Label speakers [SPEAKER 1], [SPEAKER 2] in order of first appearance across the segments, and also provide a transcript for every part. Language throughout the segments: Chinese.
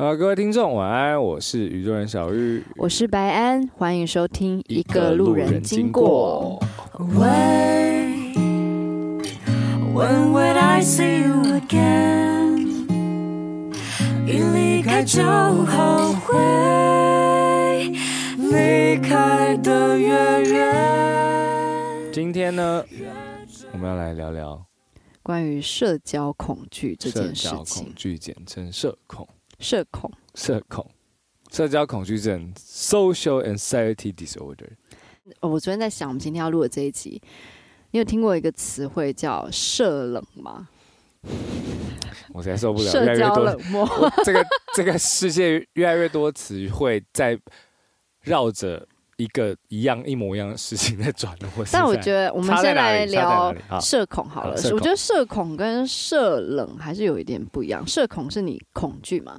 [SPEAKER 1] 呃，各位听众晚安，我是宇宙人小玉，
[SPEAKER 2] 我是白安，欢迎收听一个路人经过。When When would I see you again？一离开就后悔，离开的越远。
[SPEAKER 1] 今天呢，我们要来聊聊
[SPEAKER 2] 关于社交恐惧这件事情。
[SPEAKER 1] 社交恐惧简称社恐。
[SPEAKER 2] 社恐，
[SPEAKER 1] 社恐，社交恐惧症 （social anxiety disorder）。
[SPEAKER 2] 我昨天在想，我们今天要录的这一集，你有听过一个词汇叫“社冷”吗？
[SPEAKER 1] 我实在受不了，
[SPEAKER 2] 社交冷漠。
[SPEAKER 1] 这个这个世界越来越多词汇在绕着一个一样一模一样的事情在转。
[SPEAKER 2] 但我觉得，我们先来聊社恐好了。我觉得社恐跟社冷还是有一点不一样。社恐是你恐惧嘛？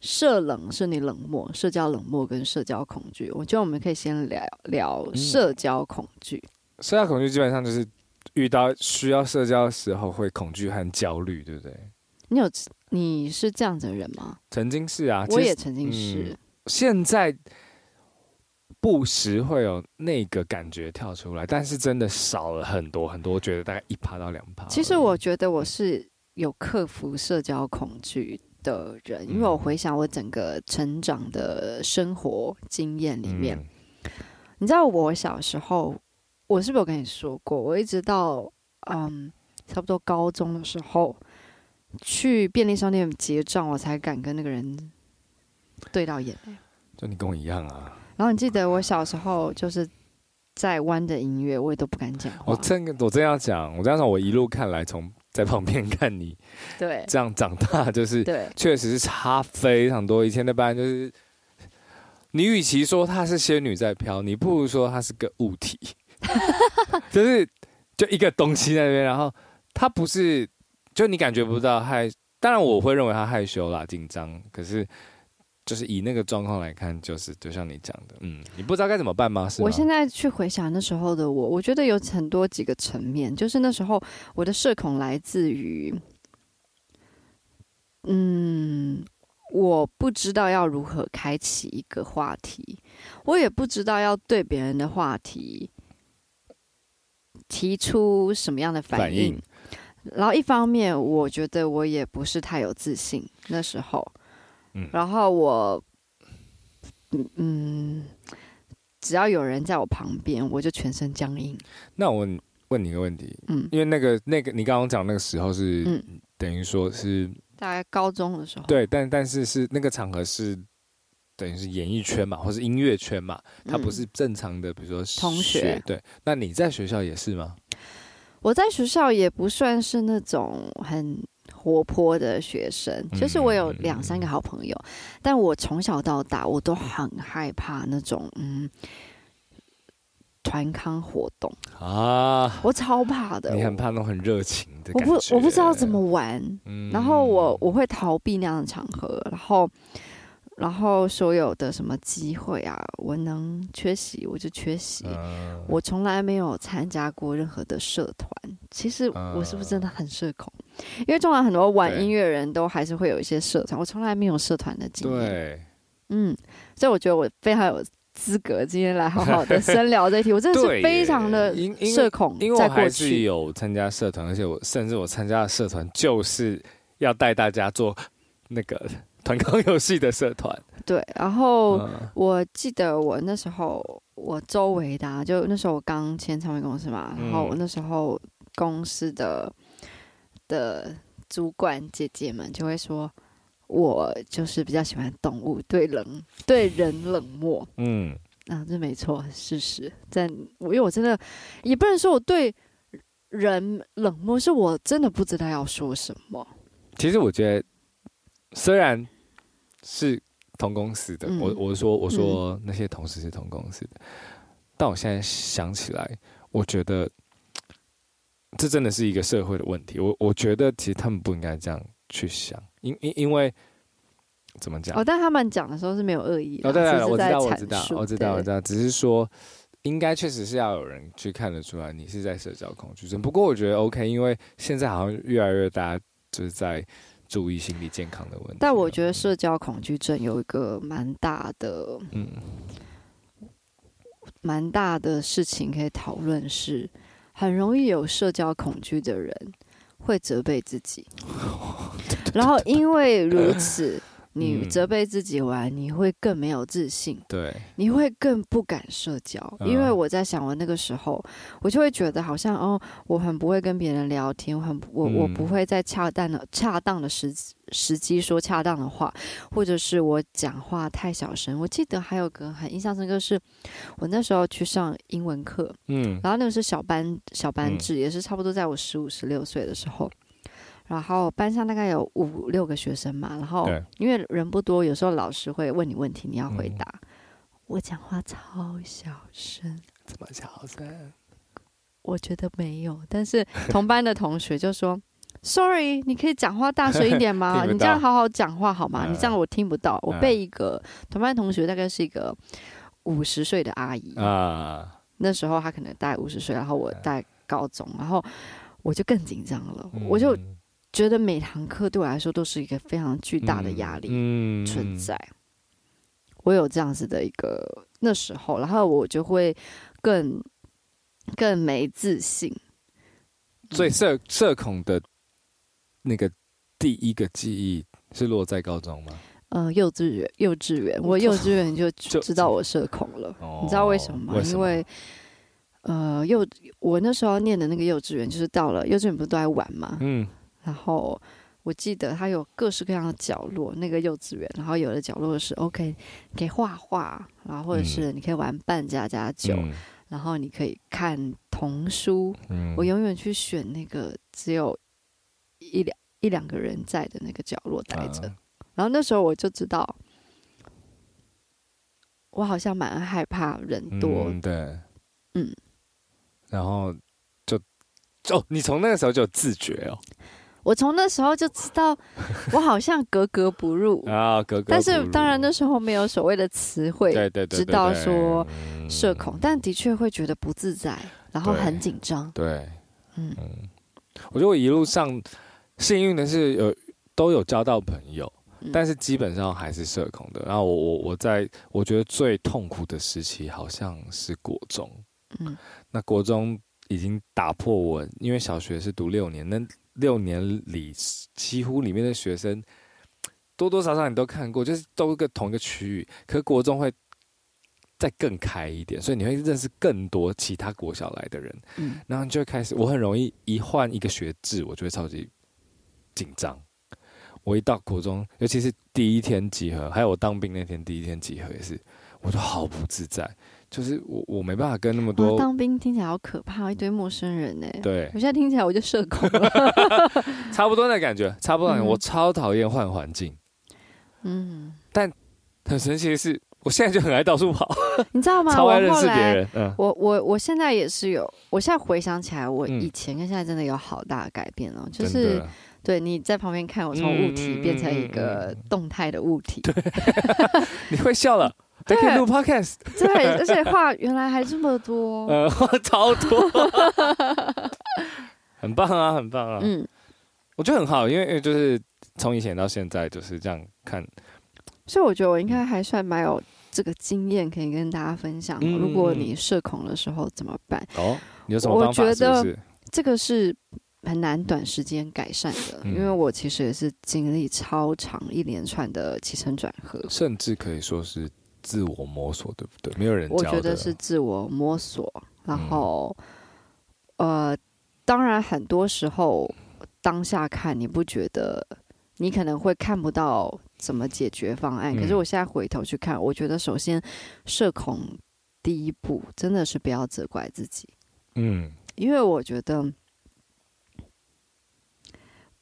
[SPEAKER 2] 社冷是你冷漠，社交冷漠跟社交恐惧。我觉得我们可以先聊聊社交恐惧。嗯。
[SPEAKER 1] 社交恐惧基本上就是遇到需要社交的时候会恐惧和焦虑，对不对？
[SPEAKER 2] 你有你是这样子的人吗？
[SPEAKER 1] 曾经是啊，
[SPEAKER 2] 我也曾经是。
[SPEAKER 1] 嗯，现在。不时会有那个感觉跳出来，但是真的少了很多很多，我觉得大概一趴到两趴。
[SPEAKER 2] 其实我觉得我是有克服社交恐惧的人，因为我回想我整个成长的生活经验里面，嗯、你知道我小时候，我是不是有跟你说过？我一直到嗯差不多高中的时候，去便利商店结账，我才敢跟那个人对到眼。
[SPEAKER 1] 就你跟我一样啊。
[SPEAKER 2] 然后你记得我小时候就是在弯的音乐，我也都不敢讲话。
[SPEAKER 1] 我真我真要讲，我这样讲，我一路看来，从在旁边看你，
[SPEAKER 2] 对，
[SPEAKER 1] 这样长大，就是对，确实是差非常多。以前的班就是，你与其说她是仙女在飘，你不如说她是个物体，就是就一个东西在那边，然后她不是，就你感觉不到害，当然我会认为她害羞啦、紧张，可是。就是以那个状况来看，就是就像你讲的，嗯，你不知道该怎么办吗？是吗？
[SPEAKER 2] 我现在去回想那时候的我，我觉得有很多几个层面。就是那时候我的社恐来自于，嗯，我不知道要如何开启一个话题，我也不知道要对别人的话题提出什么样的反应。反应。然后一方面，我觉得我也不是太有自信，那时候。然后我，嗯嗯，只要有人在我旁边，我就全身僵硬。
[SPEAKER 1] 那我问你一个问题，嗯，因为那个那个你刚刚讲那个时候是，嗯，等于说是
[SPEAKER 2] 大概高中的时候，
[SPEAKER 1] 对，但但是是那个场合是等于是演艺圈嘛，或是音乐圈嘛，它不是正常的，比如说
[SPEAKER 2] 同学，
[SPEAKER 1] 对。那你在学校也是吗？
[SPEAKER 2] 我在学校也不算是那种很。活泼的学生，就是我有两三个好朋友，嗯、但我从小到大我都很害怕那种嗯团康活动啊，我超怕的。
[SPEAKER 1] 你很怕那种很热情的，
[SPEAKER 2] 我不我不知道怎么玩，嗯、然后我我会逃避那样的场合，然后。然后所有的什么机会啊，我能缺席我就缺席。Uh, 我从来没有参加过任何的社团。其实我是不是真的很社恐？Uh, 因为通常很多玩音乐人都还是会有一些社团，我从来没有社团的经验。对，嗯，所以我觉得我非常有资格今天来好好的 深聊这一题。我真的是非常的社恐，
[SPEAKER 1] 因为我还是有参加社团，而且我甚至我参加的社团就是要带大家做那个。团康游戏的社团，
[SPEAKER 2] 对，然后我记得我那时候我周围的、啊，就那时候我刚签唱片公司嘛，然后我那时候公司的的主管姐姐们就会说，我就是比较喜欢动物，对冷对人冷漠，嗯，啊，这没错，事实，但我因为我真的也不能说我对人冷漠，是我真的不知道要说什么。
[SPEAKER 1] 其实我觉得，虽然。是同公司的，嗯、我我说我说那些同事是同公司的，嗯、但我现在想起来，我觉得这真的是一个社会的问题。我我觉得其实他们不应该这样去想，因因因为怎么讲？
[SPEAKER 2] 哦，但他们讲的时候是没有恶意的。
[SPEAKER 1] 哦，对对，我知道，我知道，我知道，我知道，只是说应该确实是要有人去看得出来你是在社交恐惧症。不过我觉得 OK，因为现在好像越来越大家就是在。注意心理健康的问题。
[SPEAKER 2] 但我觉得社交恐惧症有一个蛮大的，嗯，蛮大的事情可以讨论，是很容易有社交恐惧的人会责备自己，然后因为如此。你责备自己完，你会更没有自信，
[SPEAKER 1] 对，
[SPEAKER 2] 你会更不敢社交。因为我在想，我那个时候，我就会觉得好像哦，我很不会跟别人聊天，我很我我不会在恰当的恰当的时时机说恰当的话，或者是我讲话太小声。我记得还有个很印象深刻，是我那时候去上英文课，嗯，然后那个是小班小班制，也是差不多在我十五十六岁的时候。然后班上大概有五六个学生嘛，然后因为人不多，有时候老师会问你问题，你要回答。嗯、我讲话超小声，
[SPEAKER 1] 怎么小声？
[SPEAKER 2] 我觉得没有，但是同班的同学就说：“Sorry，你可以讲话大声一点吗？你这样好好讲话好吗？你这样我听不到。”我被一个同班同学大概是一个五十岁的阿姨啊，那时候她可能大概五十岁，然后我在高中，然后我就更紧张了，我就。觉得每堂课对我来说都是一个非常巨大的压力存在，嗯嗯、我有这样子的一个那时候，然后我就会更更没自信。
[SPEAKER 1] 所以社社恐的那个第一个记忆是落在高中吗？
[SPEAKER 2] 呃，幼稚园，幼稚园，我幼稚园就知道我社恐了。就你知道为什么吗？因为呃，幼我那时候念的那个幼稚园，就是到了幼稚园不是都在玩吗？嗯。然后我记得它有各式各样的角落，那个幼稚园。然后有的角落是 OK，你可以画画，然后或者是你可以玩扮家家酒，嗯、然后你可以看童书。嗯、我永远去选那个只有一两一两个人在的那个角落待着。啊、然后那时候我就知道，我好像蛮害怕人多。
[SPEAKER 1] 嗯、对，嗯。然后就哦，你从那个时候就有自觉哦。
[SPEAKER 2] 我从那时候就知道，我好像格格不入
[SPEAKER 1] 啊，格格不入。
[SPEAKER 2] 但是当然那时候没有所谓的词汇，对对对，知道说社恐，但的确会觉得不自在，然后很紧张。
[SPEAKER 1] 对，嗯嗯，我觉得我一路上幸运的是有都有交到朋友，但是基本上还是社恐的。然后我我我在我觉得最痛苦的时期好像是国中，嗯，那国中已经打破我，因为小学是读六年，那。六年里，几乎里面的学生多多少少你都看过，就是都一个同一个区域。可是国中会再更开一点，所以你会认识更多其他国小来的人。嗯，然后你就会开始，我很容易一换一个学制，我就会超级紧张。我一到国中，尤其是第一天集合，还有我当兵那天第一天集合也是，我都好不自在。就是我，我没办法跟那么多
[SPEAKER 2] 当兵听起来好可怕，一堆陌生人呢。
[SPEAKER 1] 对，
[SPEAKER 2] 我现在听起来我就社恐了，
[SPEAKER 1] 差不多那感觉，差不多。我超讨厌换环境，嗯，但很神奇的是，我现在就很爱到处跑，
[SPEAKER 2] 你知道吗？
[SPEAKER 1] 超爱认识别人。
[SPEAKER 2] 嗯，我我我现在也是有，我现在回想起来，我以前跟现在真的有好大的改变哦。就是对你在旁边看，我从物体变成一个动态的物体，对，
[SPEAKER 1] 你会笑了。还可以录 podcast，
[SPEAKER 2] 对，而且话原来还这么多，
[SPEAKER 1] 呃，话超多，很棒啊，很棒啊，嗯，我觉得很好，因为就是从以前到现在就是这样看，
[SPEAKER 2] 所以我觉得我应该还算蛮有这个经验可以跟大家分享。嗯、如果你社恐的时候怎么办？哦，你有什么方法？我觉得这个是很难短时间改善的，嗯、因为我其实也是经历超长一连串的起承转合，
[SPEAKER 1] 甚至可以说是。自我摸索，对不对？没有人教
[SPEAKER 2] 觉得是自我摸索，然后，嗯、呃，当然很多时候当下看你不觉得，你可能会看不到怎么解决方案。嗯、可是我现在回头去看，我觉得首先社恐第一步真的是不要责怪自己。嗯，因为我觉得，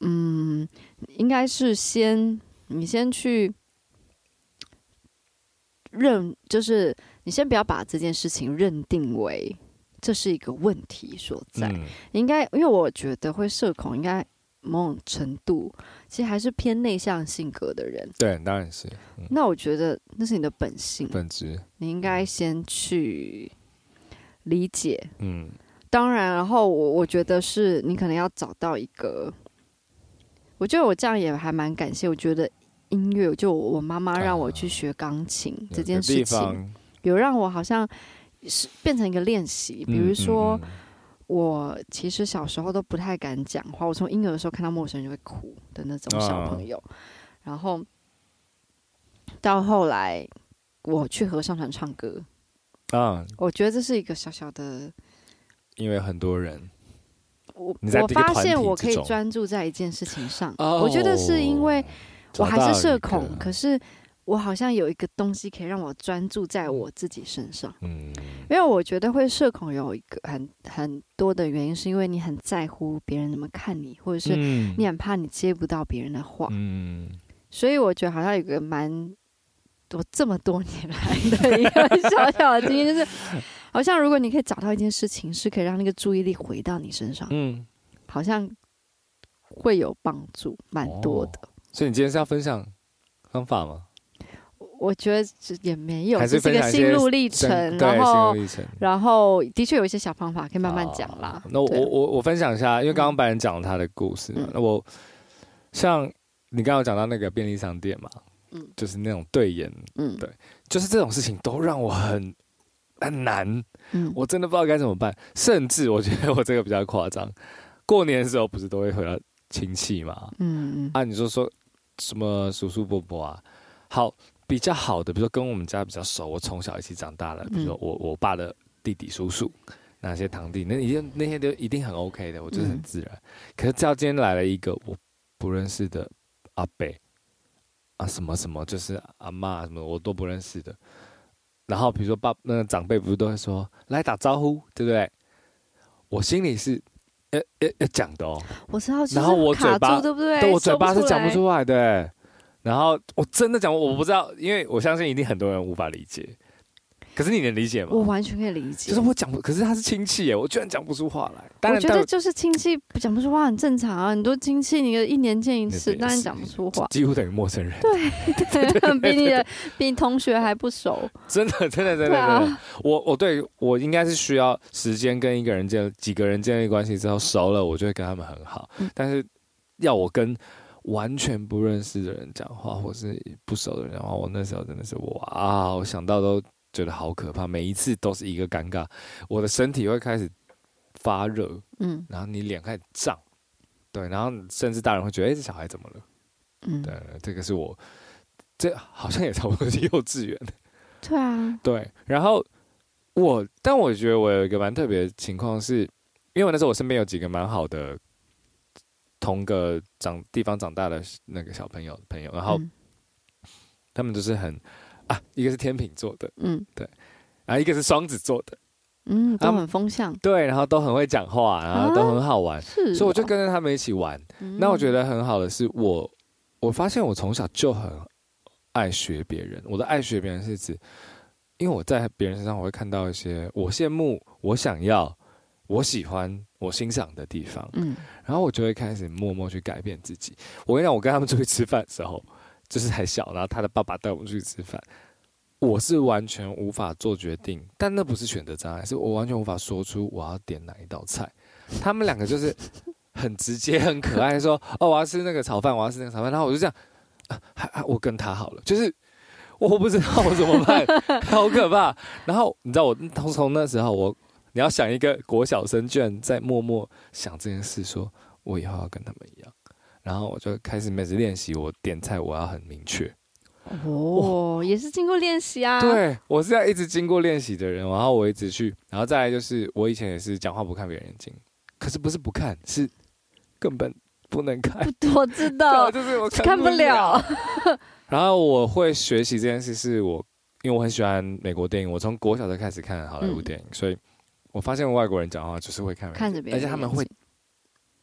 [SPEAKER 2] 嗯，应该是先你先去。认就是你先不要把这件事情认定为这是一个问题所在，嗯、应该因为我觉得会社恐，应该某种程度其实还是偏内向性格的人。
[SPEAKER 1] 对，当然是。
[SPEAKER 2] 嗯、那我觉得那是你的本性
[SPEAKER 1] 本质，
[SPEAKER 2] 你应该先去理解。嗯，当然，然后我我觉得是你可能要找到一个。我觉得我这样也还蛮感谢。我觉得音乐，就我妈妈让我去学钢琴、啊、这件事情，有让我好像是变成一个练习。比如说，嗯嗯。嗯、我其实小时候都不太敢讲话，我从婴儿的时候看到陌生人就会哭的那种小朋友，啊、然后到后来我去合唱团唱歌啊，我觉得这是一个小小的，
[SPEAKER 1] 因为很多人。
[SPEAKER 2] 我我发现我可以专注在一件事情上，我觉得是因为我还是社恐，可是我好像有一个东西可以让我专注在我自己身上。嗯，因为我觉得会社恐有一个很很多的原因，是因为你很在乎别人怎么看你，或者是你很怕你接不到别人的话。嗯，所以我觉得好像有个蛮我这么多年来的一个小小的经验，就是。好像如果你可以找到一件事情，是可以让那个注意力回到你身上，嗯，好像会有帮助，蛮多的。哦。
[SPEAKER 1] 所以你今天是要分享方法吗？
[SPEAKER 2] 我觉得也没有，是这个心路历程，然后然后的确有一些小方法可以慢慢讲啦。
[SPEAKER 1] 那我我我分享一下，因为刚刚白人讲了他的故事，嗯、那我像你刚刚讲到那个便利商店嘛，嗯，就是那种对眼，嗯，对，就是这种事情都让我很。很难，嗯，我真的不知道该怎么办。甚至我觉得我这个比较夸张。过年的时候不是都会回到亲戚嘛？嗯嗯。啊，你说说什么叔叔伯伯啊？好，比较好的，比如说跟我们家比较熟，我从小一起长大的，比如说我我爸的弟弟叔叔，那些堂弟，那一定那些都一定很 OK 的，我觉得很自然。嗯、可是，只要今天来了一个我不认识的阿伯啊，什么什么，就是阿妈什么，我都不认识的。然后比如说爸那个长辈不是都会说来打招呼，对不对？我心里是要要要讲的哦。
[SPEAKER 2] 我知道，
[SPEAKER 1] 然后我嘴巴
[SPEAKER 2] 对不对？对，
[SPEAKER 1] 我嘴巴是讲不出来的。然后我真的讲，我不知道，因为我相信一定很多人无法理解。可是你能理解吗？
[SPEAKER 2] 我完全可以理解。
[SPEAKER 1] 就是我讲不，可是他是亲戚耶，我居然讲不出话来。
[SPEAKER 2] 我觉得就是亲戚讲不出话很正常啊，很多亲戚你一年见一次，当然讲不出话，
[SPEAKER 1] 几乎等于陌生人。
[SPEAKER 2] 对对，比你的比你同学还不熟。真的
[SPEAKER 1] 真的真的真的，我我对我应该是需要时间跟一个人建几个人建立关系之后熟了，我就会跟他们很好。但是要我跟完全不认识的人讲话，或是不熟的人讲话，我那时候真的是哇，我想到都。觉得好可怕，每一次都是一个尴尬，我的身体会开始发热，嗯，然后你脸开始胀，对，然后甚至大人会觉得，哎、欸，这小孩怎么了？嗯，对，这个是我，这好像也差不多是幼稚园，
[SPEAKER 2] 对啊，
[SPEAKER 1] 对，然后我，但我觉得我有一个蛮特别的情况是，因为我那时候我身边有几个蛮好的同个长地方长大的那个小朋友朋友，然后、嗯、他们都是很。啊，一个是天秤座的，嗯，对，然后一个是双子座的，
[SPEAKER 2] 嗯，都很风向，
[SPEAKER 1] 对，然后都很会讲话，然后都很好玩，是、啊，所以我就跟着他们一起玩。嗯、那我觉得很好的是我，我发现我从小就很爱学别人。我的爱学别人是指，因为我在别人身上我会看到一些我羡慕、我想要、我喜欢、我欣赏的地方，嗯，然后我就会开始默默去改变自己。我跟你讲，我跟他们出去吃饭的时候。就是还小，然后他的爸爸带我们去吃饭，我是完全无法做决定，但那不是选择障碍，是我完全无法说出我要点哪一道菜。他们两个就是很直接、很可爱，说：“哦，我要吃那个炒饭，我要吃那个炒饭。”然后我就这样，啊，我跟他好了，就是我不知道我怎么办，好可怕。然后你知道我从从那时候，我你要想一个国小生居然在默默想这件事，说我以后要跟他们一样。然后我就开始每次练习，我点菜我要很明确。
[SPEAKER 2] 哦，也是经过练习啊。
[SPEAKER 1] 对，我是要一直经过练习的人。然后我一直去，然后再来就是我以前也是讲话不看别人眼睛，可是不是不看，是根本不能看。
[SPEAKER 2] 我知道，就是我看不了。
[SPEAKER 1] 然后我会学习这件事，是我因为我很喜欢美国电影，我从国小就开始看好莱坞电影，所以我发现外国人讲话就是会看，
[SPEAKER 2] 看着别人，
[SPEAKER 1] 而且他们会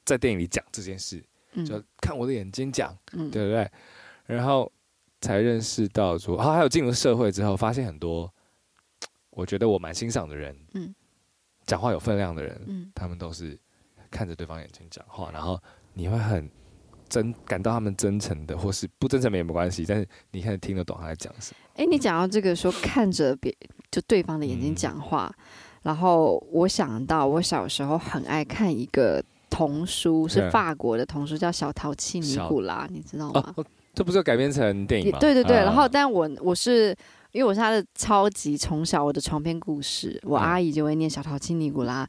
[SPEAKER 1] 在电影里讲这件事。就看我的眼睛讲，嗯、对不对？然后才认识到说，然后还有进入社会之后，发现很多我觉得我蛮欣赏的人，嗯，讲话有分量的人，嗯，他们都是看着对方眼睛讲话，然后你会很真感到他们真诚的，或是不真诚也没关系，但是你看听得懂他在讲什么。
[SPEAKER 2] 哎，你讲到这个说看着别就对方的眼睛讲话，嗯、然后我想到我小时候很爱看一个。童书，是法国的童书，叫《小淘气尼古拉》，你知道吗？
[SPEAKER 1] 哦，这不是改编成电影吗？
[SPEAKER 2] 对对对。然后，但我我是因为我是他的超级从小我的床边故事，我阿姨就会念《小淘气尼古拉》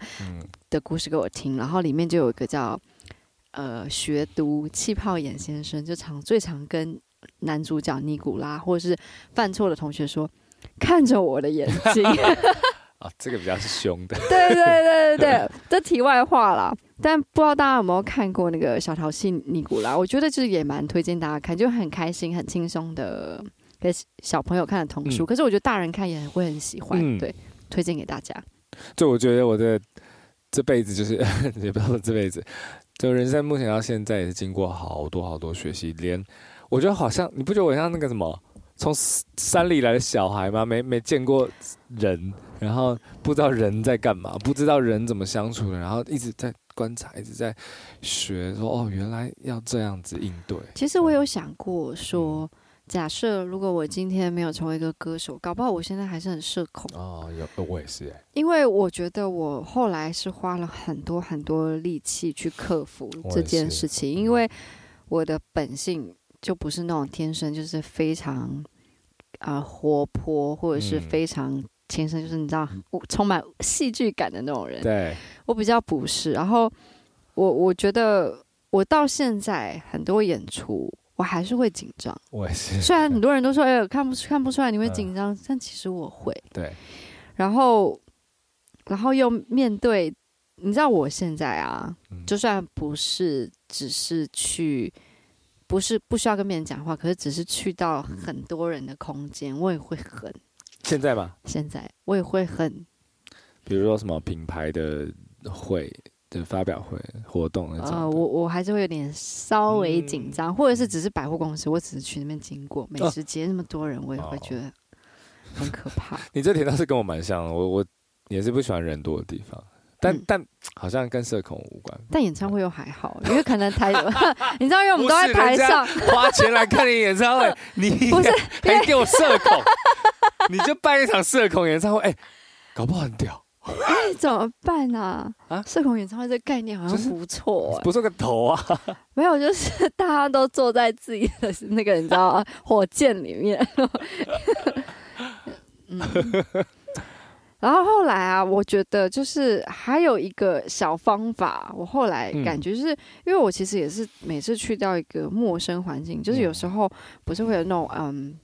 [SPEAKER 2] 的故事给我听，然后里面就有一个叫呃学读气泡眼先生，就常最常跟男主角尼古拉或者是犯错的同学说：“看着我的眼睛。”
[SPEAKER 1] 啊、哦，这个比较是凶的。
[SPEAKER 2] 对对对对对，这题外话啦。但不知道大家有没有看过那个小淘气尼古拉？我觉得就是也蛮推荐大家看，就很开心、很轻松的给小朋友看的童书。嗯、可是我觉得大人看也会很喜欢，嗯、对，推荐给大家。
[SPEAKER 1] 就我觉得我的这辈子就是 也不知道这辈子，就人生目前到现在也是经过好多好多学习，连我觉得好像你不觉得我像那个什么从山里来的小孩吗？没没见过人。然后不知道人在干嘛，不知道人怎么相处的，然后一直在观察，一直在学，说哦，原来要这样子应对。
[SPEAKER 2] 其实我有想过说，假设如果我今天没有成为一个歌手，搞不好我现在还是很社恐。
[SPEAKER 1] 哦，有，我也是哎。
[SPEAKER 2] 因为我觉得我后来是花了很多很多力气去克服这件事情，因为我的本性就不是那种天生就是非常啊、呃、活泼，或者是非常。天生就是你知道，充满戏剧感的那种人。
[SPEAKER 1] 对，
[SPEAKER 2] 我比较不是。然后我我觉得我到现在很多演出，我还是会紧张。
[SPEAKER 1] 我也是。
[SPEAKER 2] 虽然 很多人都说，哎，看不看不出来你会紧张，嗯，但其实我会。
[SPEAKER 1] 对。
[SPEAKER 2] 然后，然后又面对，你知道我现在啊，嗯，就算不是只是去，不是不需要跟别人讲话，可是只是去到很多人的空间，我也会很。
[SPEAKER 1] 现在吗？
[SPEAKER 2] 现在我也会很，
[SPEAKER 1] 比如说什么品牌的会的发表会活动那种，
[SPEAKER 2] 呃，我我还是会有点稍微紧张，嗯，或者是只是百货公司，我只是去那边经过，美食街那么多人，我也会觉得很可怕。
[SPEAKER 1] 你这点倒是跟我蛮像的，我我也是不喜欢人多的地方，但、嗯、但好像跟社恐无关。
[SPEAKER 2] 但演唱会又还好，因为可能台，你知道，因为我们都在台上
[SPEAKER 1] 花钱来看你演唱会，你不是还给我社恐。你就办一场社恐演唱会，哎、欸，搞不好很屌。
[SPEAKER 2] 哎、欸，怎么办啊？啊，社恐演唱会这个概念好像不错、欸，
[SPEAKER 1] 不错个头啊。
[SPEAKER 2] 没有，就是大家都坐在自己的那个你知道吗？火箭里面。嗯。然后后来啊，我觉得就是还有一个小方法，我后来感觉就是，因为我其实也是每次去到一个陌生环境，就是有时候不是会有那种嗯。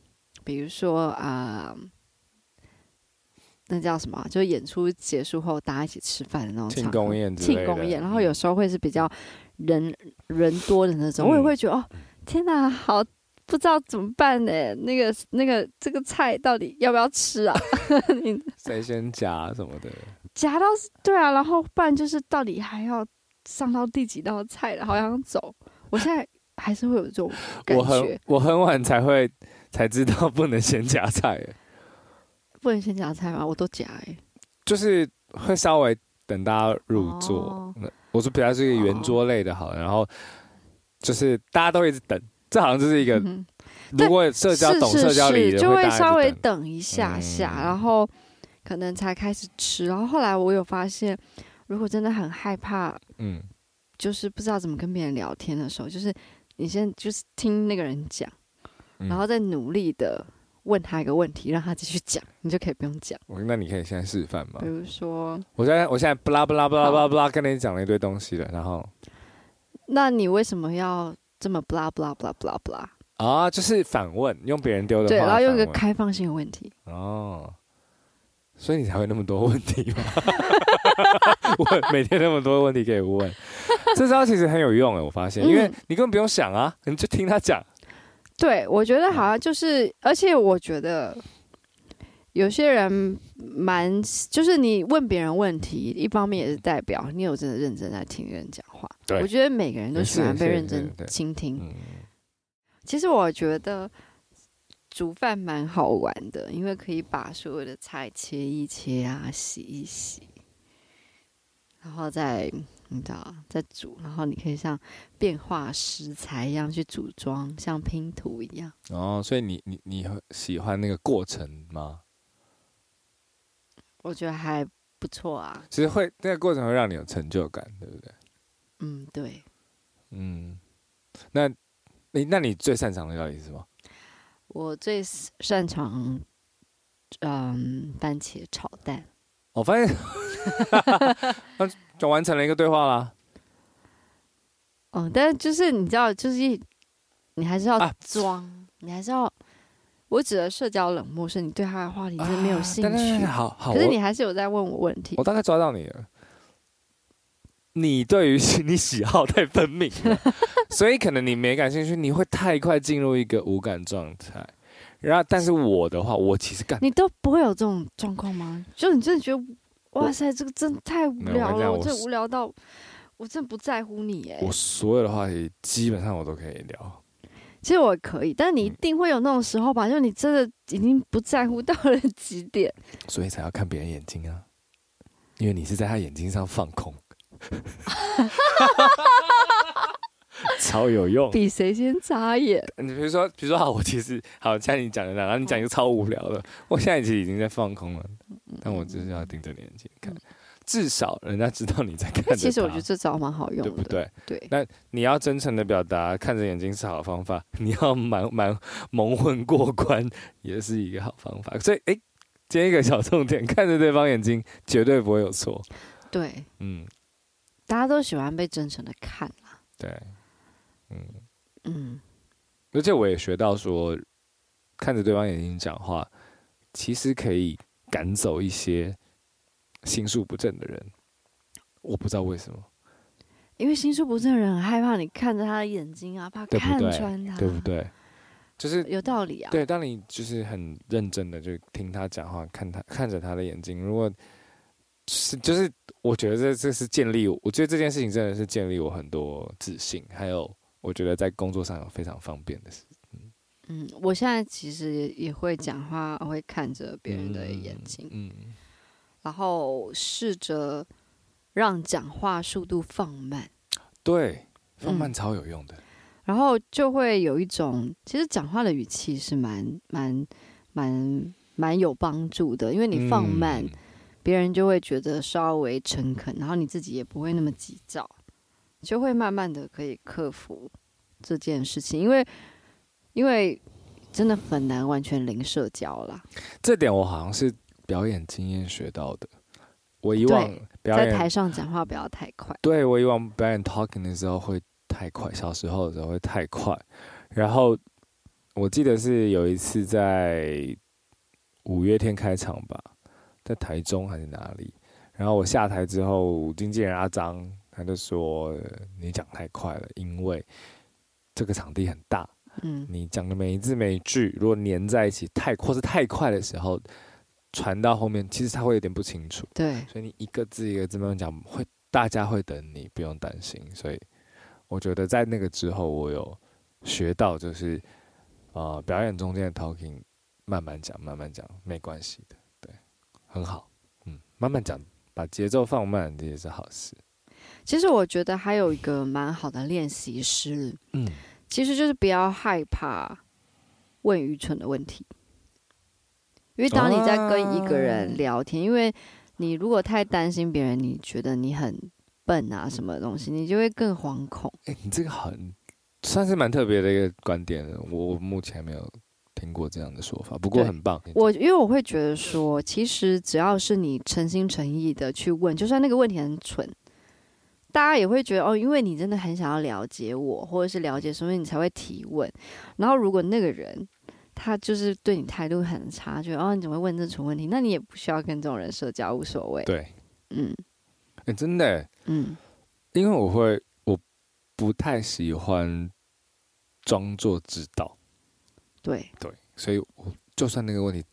[SPEAKER 2] 比如说啊、呃，那叫什么？就是演出结束后，大家一起吃饭的那种
[SPEAKER 1] 庆功宴，
[SPEAKER 2] 庆功宴。然后有时候会是比较人人多的那种，嗯、我也会觉得哦，天哪，好不知道怎么办呢？那个那个这个菜到底要不要吃啊？
[SPEAKER 1] 谁先夹什么的？
[SPEAKER 2] 夹到对啊，然后不然就是到底还要上到第几道菜了？好想走。我现在还是会有这种感觉。
[SPEAKER 1] 我很我很晚才会。才知道不能先夹菜，
[SPEAKER 2] 不能先夹菜吗？我都夹哎，
[SPEAKER 1] 就是会稍微等大家入座。哦、我说比较是一个圆桌类的，好然后就是大家都一直等，这好像就是一个，嗯、如果社交懂社交礼仪，
[SPEAKER 2] 就会稍微等一下下，嗯、然后可能才开始吃。然后后来我有发现，如果真的很害怕，嗯，就是不知道怎么跟别人聊天的时候，就是你先就是听那个人讲。然后再努力的问他一个问题，让他继续讲，你就可以不用讲。
[SPEAKER 1] 那你可以现在示范吗？
[SPEAKER 2] 比如说，
[SPEAKER 1] 我现在我现在不拉不拉不拉不拉不拉跟你讲了一堆东西了，然后，
[SPEAKER 2] 那你为什么要这么不拉不拉不拉不拉不拉？
[SPEAKER 1] 啊，就是反问，用别人丢的话，
[SPEAKER 2] 对，然后用一个开放性的问题。
[SPEAKER 1] 哦，所以你才会那么多问题吗？问每天那么多问题可以问，这招其实很有用诶，我发现，因为你根本不用想啊，你就听他讲。
[SPEAKER 2] 对，我觉得好像就是，而且我觉得有些人蛮，就是你问别人问题，一方面也是代表你有真的认真在听人讲话。对，我觉得每个人都喜欢被认真倾听。其实我觉得煮饭蛮好玩的，因为可以把所有的菜切一切啊，洗一洗，然后再。你知道，在煮，然后你可以像变化食材一样去组装，像拼图一样。
[SPEAKER 1] 哦，所以你你你喜欢那个过程吗？
[SPEAKER 2] 我觉得还不错啊。
[SPEAKER 1] 其实会那个过程会让你有成就感，对不对？
[SPEAKER 2] 嗯，对。
[SPEAKER 1] 嗯，那你那你最擅长的料理是什么？
[SPEAKER 2] 我最擅长，嗯，番茄炒蛋。
[SPEAKER 1] 我发现，那就完成了一个对话啦。
[SPEAKER 2] 嗯，但是就是你知道，就是你还是要装，啊、你还是要。我指的社交冷漠是你对他的话题是没有兴趣。可是你还是有在问我问题。
[SPEAKER 1] 我，我大概抓到你了。你对于你喜好太分明了，所以可能你没感兴趣，你会太快进入一个无感状态。然后，但是我的话，我其实感
[SPEAKER 2] 你都不会有这种状况吗？就你真的觉得，哇塞，这个真太无聊了，我，我真无聊到，我真的不在乎你哎。
[SPEAKER 1] 我所有的话题基本上我都可以聊。
[SPEAKER 2] 其实我可以，但是你一定会有那种时候吧？嗯、就你真的已经不在乎到了极点，
[SPEAKER 1] 所以才要看别人眼睛啊，因为你是在他眼睛上放空。超有用，
[SPEAKER 2] 比谁先眨眼。
[SPEAKER 1] 你比如说，比如说好，我其实好，像你讲的那，然后你讲一个超无聊的，我现在其实已经在放空了，但我就是要盯着你眼睛看，至少人家知道你在看。
[SPEAKER 2] 其实我觉得这招蛮好用的，
[SPEAKER 1] 对不对？
[SPEAKER 2] 对。
[SPEAKER 1] 那你要真诚的表达，看着眼睛是好方法，你要蛮蛮蒙混过关也是一个好方法。所以，哎，今天一个小重点，看着对方眼睛绝对不会有错。
[SPEAKER 2] 对，嗯。大家都喜欢被真诚的看啦。
[SPEAKER 1] 对，嗯嗯，而且我也学到说，看着对方眼睛讲话，其实可以赶走一些心术不正的人。我不知道为什么，
[SPEAKER 2] 因为心术不正的人很害怕你看着他的眼睛啊，怕看穿他，
[SPEAKER 1] 对不对？就是
[SPEAKER 2] 有道理啊。
[SPEAKER 1] 对，当你就是很认真的就听他讲话，看他看着他的眼睛，如果。是，就是我觉得这这是建立，我觉得这件事情真的是建立我很多自信，还有我觉得在工作上有非常方便的事。嗯，
[SPEAKER 2] 嗯，我现在其实也也会讲话，会看着别人的眼睛，嗯，嗯，然后试着让讲话速度放慢。
[SPEAKER 1] 对，放慢超有用的。嗯，
[SPEAKER 2] 然后就会有一种，其实讲话的语气是蛮蛮蛮蛮有帮助的，因为你放慢。嗯别人就会觉得稍微诚恳，然后你自己也不会那么急躁，就会慢慢的可以克服这件事情。因为，因为真的很难完全零社交啦。
[SPEAKER 1] 这点我好像是表演经验学到的。我以往表演
[SPEAKER 2] 在台上讲话不要太快。
[SPEAKER 1] 对，我以往表演 talking 的时候会太快，小时候的时候会太快。然后我记得是有一次在五月天开场吧。在台中还是哪里？然后我下台之后，经纪人阿张他就说：“你讲太快了，因为这个场地很大，嗯，你讲的每一字每一句，如果粘在一起太或是太快的时候，传到后面其实他会有点不清楚。
[SPEAKER 2] 对，
[SPEAKER 1] 所以你一个字一个字慢慢讲，会大家会等你，不用担心。所以我觉得在那个之后，我有学到就是，呃，表演中间的 talking 慢慢讲，慢慢讲没关系的。”对很好，嗯，慢慢讲，把节奏放慢，这也是好事。
[SPEAKER 2] 其实我觉得还有一个蛮好的练习是，嗯，其实就是不要害怕问愚蠢的问题，因为当你在跟一个人聊天，啊、因为你如果太担心别人，你觉得你很笨啊，什么东西，你就会更惶恐。
[SPEAKER 1] 哎、欸，你这个很算是蛮特别的一个观点，我目前没有。听过这样的说法，不过很棒。
[SPEAKER 2] 我因为我会觉得说，其实只要是你诚心诚意的去问，就算那个问题很蠢，大家也会觉得哦，因为你真的很想要了解我，或者是了解，所以你才会提问。然后如果那个人他就是对你态度很差，觉得哦，你怎么会问这种问题？那你也不需要跟这种人社交，无所谓。
[SPEAKER 1] 对，
[SPEAKER 2] 嗯，
[SPEAKER 1] 哎、欸，真的，嗯，因为我会，我不太喜欢装作知道。
[SPEAKER 2] 对
[SPEAKER 1] 对，所以我就算那个问题，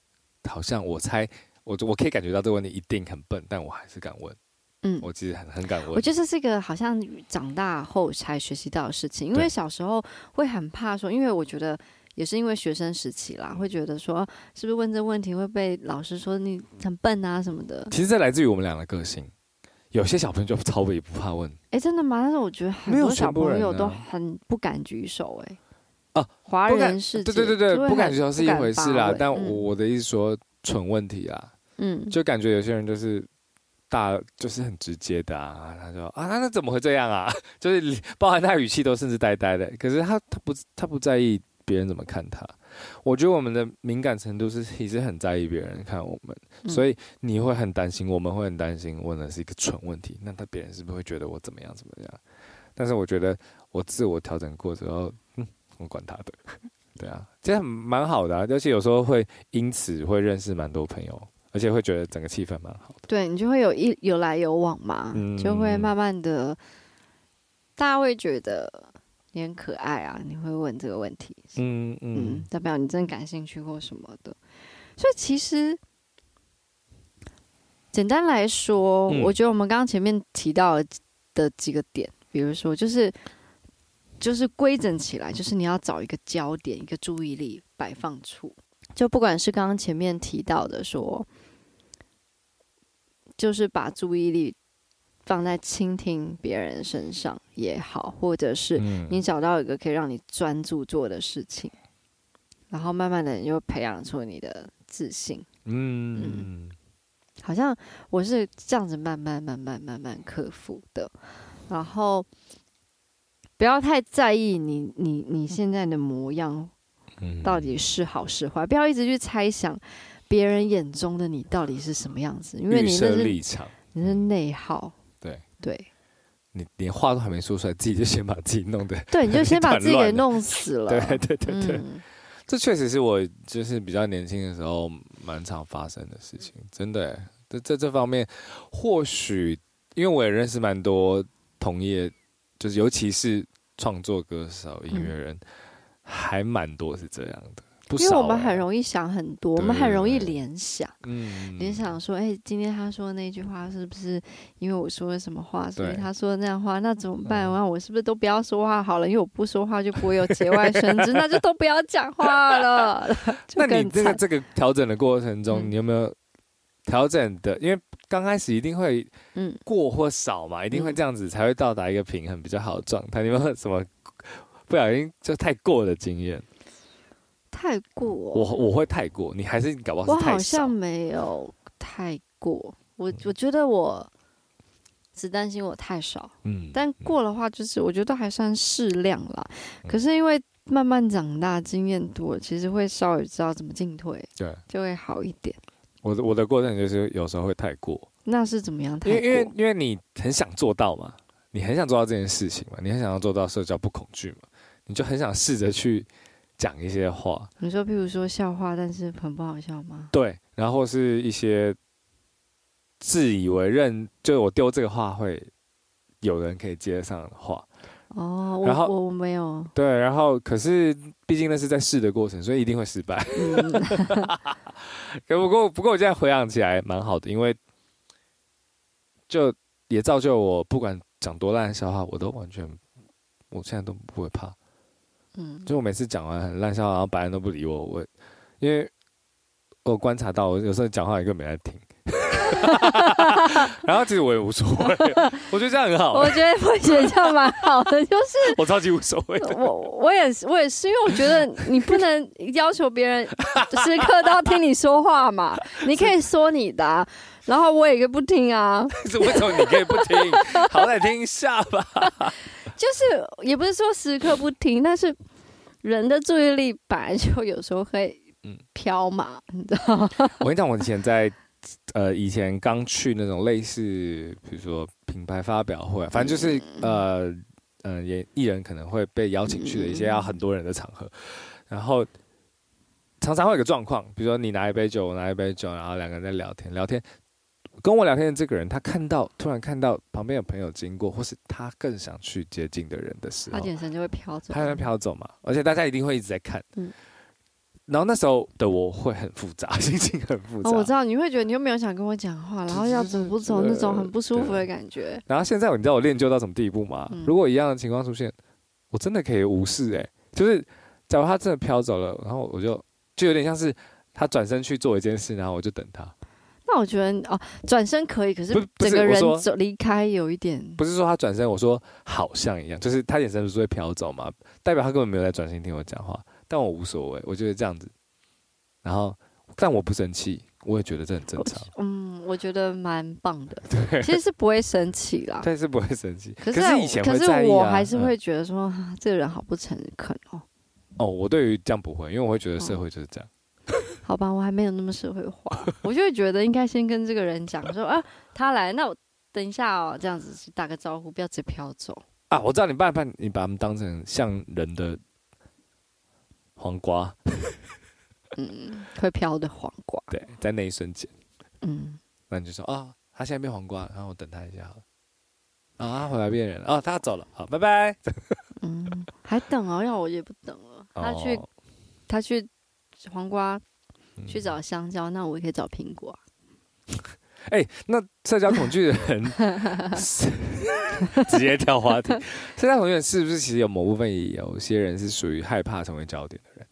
[SPEAKER 1] 好像我猜我我可以感觉到这个问题一定很笨，但我还是敢问。嗯，我其实很很敢问。
[SPEAKER 2] 我觉得这是一个好像长大后才学习到的事情，因为小时候会很怕说，因为我觉得也是因为学生时期啦，会觉得说是不是问这问题会被老师说你很笨啊什么的。
[SPEAKER 1] 其实这来自于我们俩的个性，有些小朋友就超也不怕问。
[SPEAKER 2] 哎，真的吗？但是我觉得很多小朋友都很不敢举手、欸，哎。哦，华人世界
[SPEAKER 1] 对对对对，不敢举手是一回事啦。但我的意思说，蠢问题啊，嗯，就感觉有些人就是大就是很直接的啊，他说啊，那怎么会这样啊？就是包含他语气都甚至呆呆的，可是他他不他不在意别人怎么看他。我觉得我们的敏感程度是其实很在意别人看我们，嗯、所以你会很担心，我们会很担心，问的是一个蠢问题，那他别人是不是会觉得我怎么样怎么样？但是我觉得我自我调整过之后，嗯，我管他的。对啊，这样蛮好的啊，而且有时候会因此会认识蛮多朋友，而且会觉得整个气氛蛮好的。
[SPEAKER 2] 对，你就会有一有来有往嘛，嗯、就会慢慢的，大家会觉得你很可爱啊，你会问这个问题，嗯嗯，嗯，代表你真的感兴趣或什么的。所以其实简单来说，嗯、我觉得我们刚刚前面提到的几个点，比如说就是。就是规整起来，就是你要找一个焦点，一个注意力摆放处。就不管是刚刚前面提到的说，就是把注意力放在倾听别人身上也好，或者是你找到一个可以让你专注做的事情，嗯、然后慢慢的你就培养出你的自信。嗯，嗯，好像我是这样子慢慢慢慢慢慢克服的，然后。不要太在意你你你现在的模样，到底是好是坏？嗯、不要一直去猜想别人眼中的你到底是什么样子，因为你那是立场，你是内耗。对对，
[SPEAKER 1] 你连话都还没说出来，自己就先把自己弄得
[SPEAKER 2] 对，你就 先把自己给弄死了。
[SPEAKER 1] 对对对对，嗯、这确实是我就是比较年轻的时候蛮常发生的事情，真的。在这这方面，或许因为我也认识蛮多同业，就是尤其是。创作歌手、音乐人、嗯、还蛮多是这样的，不少欸、
[SPEAKER 2] 因为我们很容易想很多，我们很容易联想，嗯，联想说，哎、欸，今天他说的那句话是不是因为我说了什么话，所以他说的那样话？那怎么办？那、嗯、我是不是都不要说话好了？因为我不说话就不会有节外生枝，那就都不要讲话了。
[SPEAKER 1] 那你这个这个调整的过程中，嗯、你有没有调整的？因为刚开始一定会，嗯，过或少嘛，嗯、一定会这样子才会到达一个平衡比较好的状态。你有没有什么不小心就太过的经验？
[SPEAKER 2] 太过，
[SPEAKER 1] 我我会太过，你还是搞不好。
[SPEAKER 2] 我好像没有太过，我我觉得我只担心我太少，嗯，但过的话就是我觉得还算适量啦。嗯、可是因为慢慢长大，经验多，其实会稍微知道怎么进退，对，就会好一点。
[SPEAKER 1] 我的我的过程就是有时候会太过，
[SPEAKER 2] 那是怎么样？
[SPEAKER 1] 因为因为因为你很想做到嘛，你很想做到这件事情嘛，你很想要做到社交不恐惧嘛，你就很想试着去讲一些话。
[SPEAKER 2] 你说，譬如说笑话，但是很不好笑吗？
[SPEAKER 1] 对，然后是一些自以为认，就我丢这个话会有人可以接上的话。
[SPEAKER 2] 哦，然后我我没有
[SPEAKER 1] 对，然后可是毕竟那是在试的过程，所以一定会失败。可不过不过我现在回想起来蛮好的，因为就也造就我不管讲多烂的笑话，我都完全我现在都不会怕。嗯，就我每次讲完很烂笑话，然后白人都不理我，我因为我观察到，我有时候讲话一个没在听。然后其实我也无所谓，我觉得这样很好。
[SPEAKER 2] 我觉得我觉得这样蛮好的，就是
[SPEAKER 1] 我超级无所谓。
[SPEAKER 2] 我我也是我也是，因为我觉得你不能要求别人时刻都要听你说话嘛。你可以说你的啊，然后我也可以不听啊。
[SPEAKER 1] 为什么你可以不听？好歹听一下吧。
[SPEAKER 2] 就是也不是说时刻不听，但是人的注意力本来就有时候会嗯飘嘛，你知道吗？
[SPEAKER 1] 我跟你讲，我以前在。呃，以前刚去那种类似，比如说品牌发表会，反正就是呃呃，也艺人可能会被邀请去的一些要很多人的场合，然后常常会有个状况，比如说你拿一杯酒，我拿一杯酒，然后两个人在聊天，聊天，跟我聊天的这个人，他看到突然看到旁边有朋友经过，或是他更想去接近的人的时候，
[SPEAKER 2] 他眼神就会飘走，
[SPEAKER 1] 他会飘走嘛，而且大家一定会一直在看，嗯。然后那时候的我会很复杂，心情很复杂。
[SPEAKER 2] 哦，我知道你会觉得你又没有想跟我讲话，然后要走不走那种很不舒服的感觉。
[SPEAKER 1] 然后现在你知道我练就到什么地步吗？嗯、如果一样的情况出现，我真的可以无视哎、欸，就是假如他真的飘走了，然后我就就有点像是他转身去做一件事，然后我就等他。
[SPEAKER 2] 那我觉得哦，转身可以，可是整个人走离开有一点。
[SPEAKER 1] 不是说他转身，我说好像一样，就是他眼神不是会飘走嘛，代表他根本没有在专心听我讲话。但我无所谓，我觉得这样子，然后但我不生气，我也觉得这很正常。
[SPEAKER 2] 嗯，我觉得蛮棒的。
[SPEAKER 1] 对，
[SPEAKER 2] 其实是不会生气啦，
[SPEAKER 1] 但是不会生气。
[SPEAKER 2] 可是，
[SPEAKER 1] 可是以前
[SPEAKER 2] 可是我还是会觉得说，嗯、这个人好不诚恳哦。
[SPEAKER 1] 哦，我对于这样不会，因为我会觉得社会就是这样。
[SPEAKER 2] 哦、好吧，我还没有那么社会化，我就会觉得应该先跟这个人讲说啊，他来，那我等一下哦，这样子打个招呼，不要直接飘走。
[SPEAKER 1] 啊，我知道你办办，你把他们当成像人的黄瓜。
[SPEAKER 2] 嗯，会飘的黄瓜。
[SPEAKER 1] 对，在那一瞬间，
[SPEAKER 2] 嗯，
[SPEAKER 1] 那你就说啊、哦，他现在变黄瓜，然后我等他一下好了。啊，他回来变人了，哦，他走了，好，拜拜。
[SPEAKER 2] 嗯，还等哦，要我也不等了。他去，哦、他去黄瓜，去找香蕉，嗯、那我也可以找苹果。
[SPEAKER 1] 哎、欸，那社交恐惧的人 直接跳话题。社交恐惧人是不是其实有某部分也有些人是属于害怕成为焦点的人？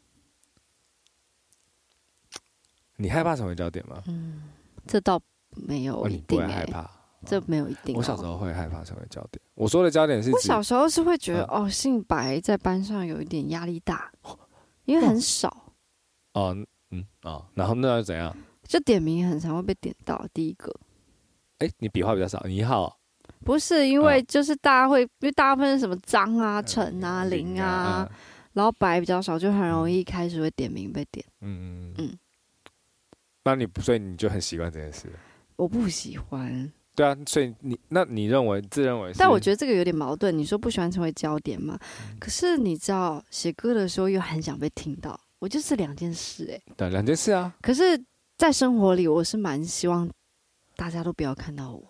[SPEAKER 1] 你害怕成为焦点吗？
[SPEAKER 2] 嗯，这倒没有一定、欸哦、你不会害怕，这没有一定、哦。
[SPEAKER 1] 我小时候会害怕成为焦点。我说的焦点是，
[SPEAKER 2] 我小时候是会觉得、嗯、哦，姓白在班上有一点压力大，因为很少。
[SPEAKER 1] 哦，嗯，哦，然后那又怎样？
[SPEAKER 2] 就点名很常会被点到第一个。
[SPEAKER 1] 哎、欸，你笔画比较少，你好、哦。
[SPEAKER 2] 不是因为就是大家会，因为大部分是什么张啊、陈啊、林啊，啊然后白比较少，就很容易开始会点名被点。嗯嗯嗯。
[SPEAKER 1] 那你所以你就很习惯这件事？
[SPEAKER 2] 我不喜欢。
[SPEAKER 1] 对啊，所以你那你认为自认为？
[SPEAKER 2] 但我觉得这个有点矛盾。你说不喜欢成为焦点嘛？嗯、可是你知道写歌的时候又很想被听到，我就是两件事哎、欸。
[SPEAKER 1] 对，两件事啊。
[SPEAKER 2] 可是，在生活里，我是蛮希望大家都不要看到我。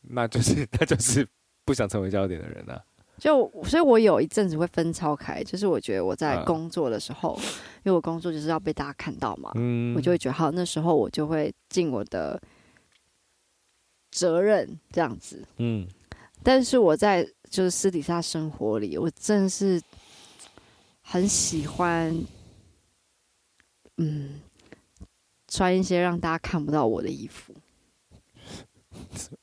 [SPEAKER 1] 那就是那就是不想成为焦点的人啊。
[SPEAKER 2] 就所以，我有一阵子会分超开，就是我觉得我在工作的时候，啊、因为我工作就是要被大家看到嘛，嗯、我就会觉得好，那时候我就会尽我的责任这样子，嗯。但是我在就是私底下生活里，我真的是很喜欢，嗯，穿一些让大家看不到我的衣服，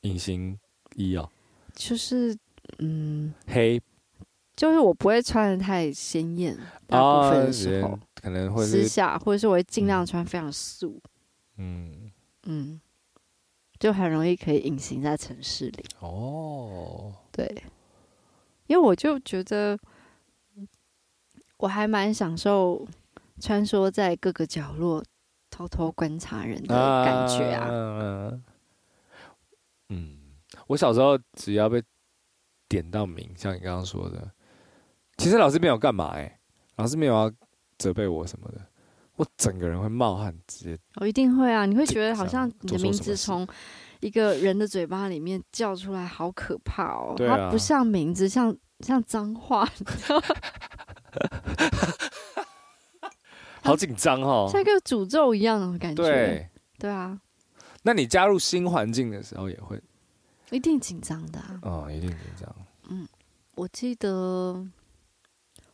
[SPEAKER 1] 隐形衣哦，
[SPEAKER 2] 就是。嗯，
[SPEAKER 1] 黑，
[SPEAKER 2] 就是我不会穿的太鲜艳，大部分的时候、哦、
[SPEAKER 1] 可能会
[SPEAKER 2] 私下，或者是我会尽量穿非常素。
[SPEAKER 1] 嗯
[SPEAKER 2] 嗯，就很容易可以隐形在城市里。
[SPEAKER 1] 哦，
[SPEAKER 2] 对，因为我就觉得我还蛮享受穿梭在各个角落，偷偷观察人的感觉啊。
[SPEAKER 1] 啊嗯，我小时候只要被。点到名，像你刚刚说的，其实老师没有干嘛哎、欸，老师没有要责备我什么的，我整个人会冒汗，直接
[SPEAKER 2] 我、哦、一定会啊，你会觉得好像你的名字从一个人的嘴巴里面叫出来，好可怕哦，啊、它不像名字，像像脏话，你知道
[SPEAKER 1] 好紧张哦，
[SPEAKER 2] 像一个诅咒一样的感觉，
[SPEAKER 1] 对
[SPEAKER 2] 对啊，
[SPEAKER 1] 那你加入新环境的时候也会。
[SPEAKER 2] 一定紧张的啊！
[SPEAKER 1] 哦，一定紧张。
[SPEAKER 2] 嗯，我记得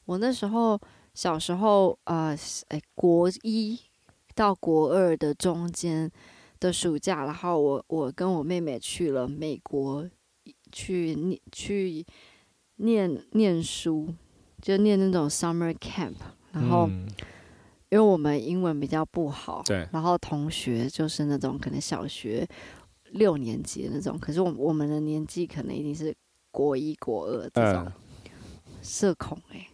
[SPEAKER 2] 我那时候小时候，呃，哎，国一到国二的中间的暑假，然后我我跟我妹妹去了美国去念去念念书，就念那种 summer camp。然后，嗯，因为我们英文比较不好，
[SPEAKER 1] 对，
[SPEAKER 2] 然后同学就是那种可能小学。六年级的那种，可是我我们的年纪可能一定是国一、国二这种社恐哎、欸，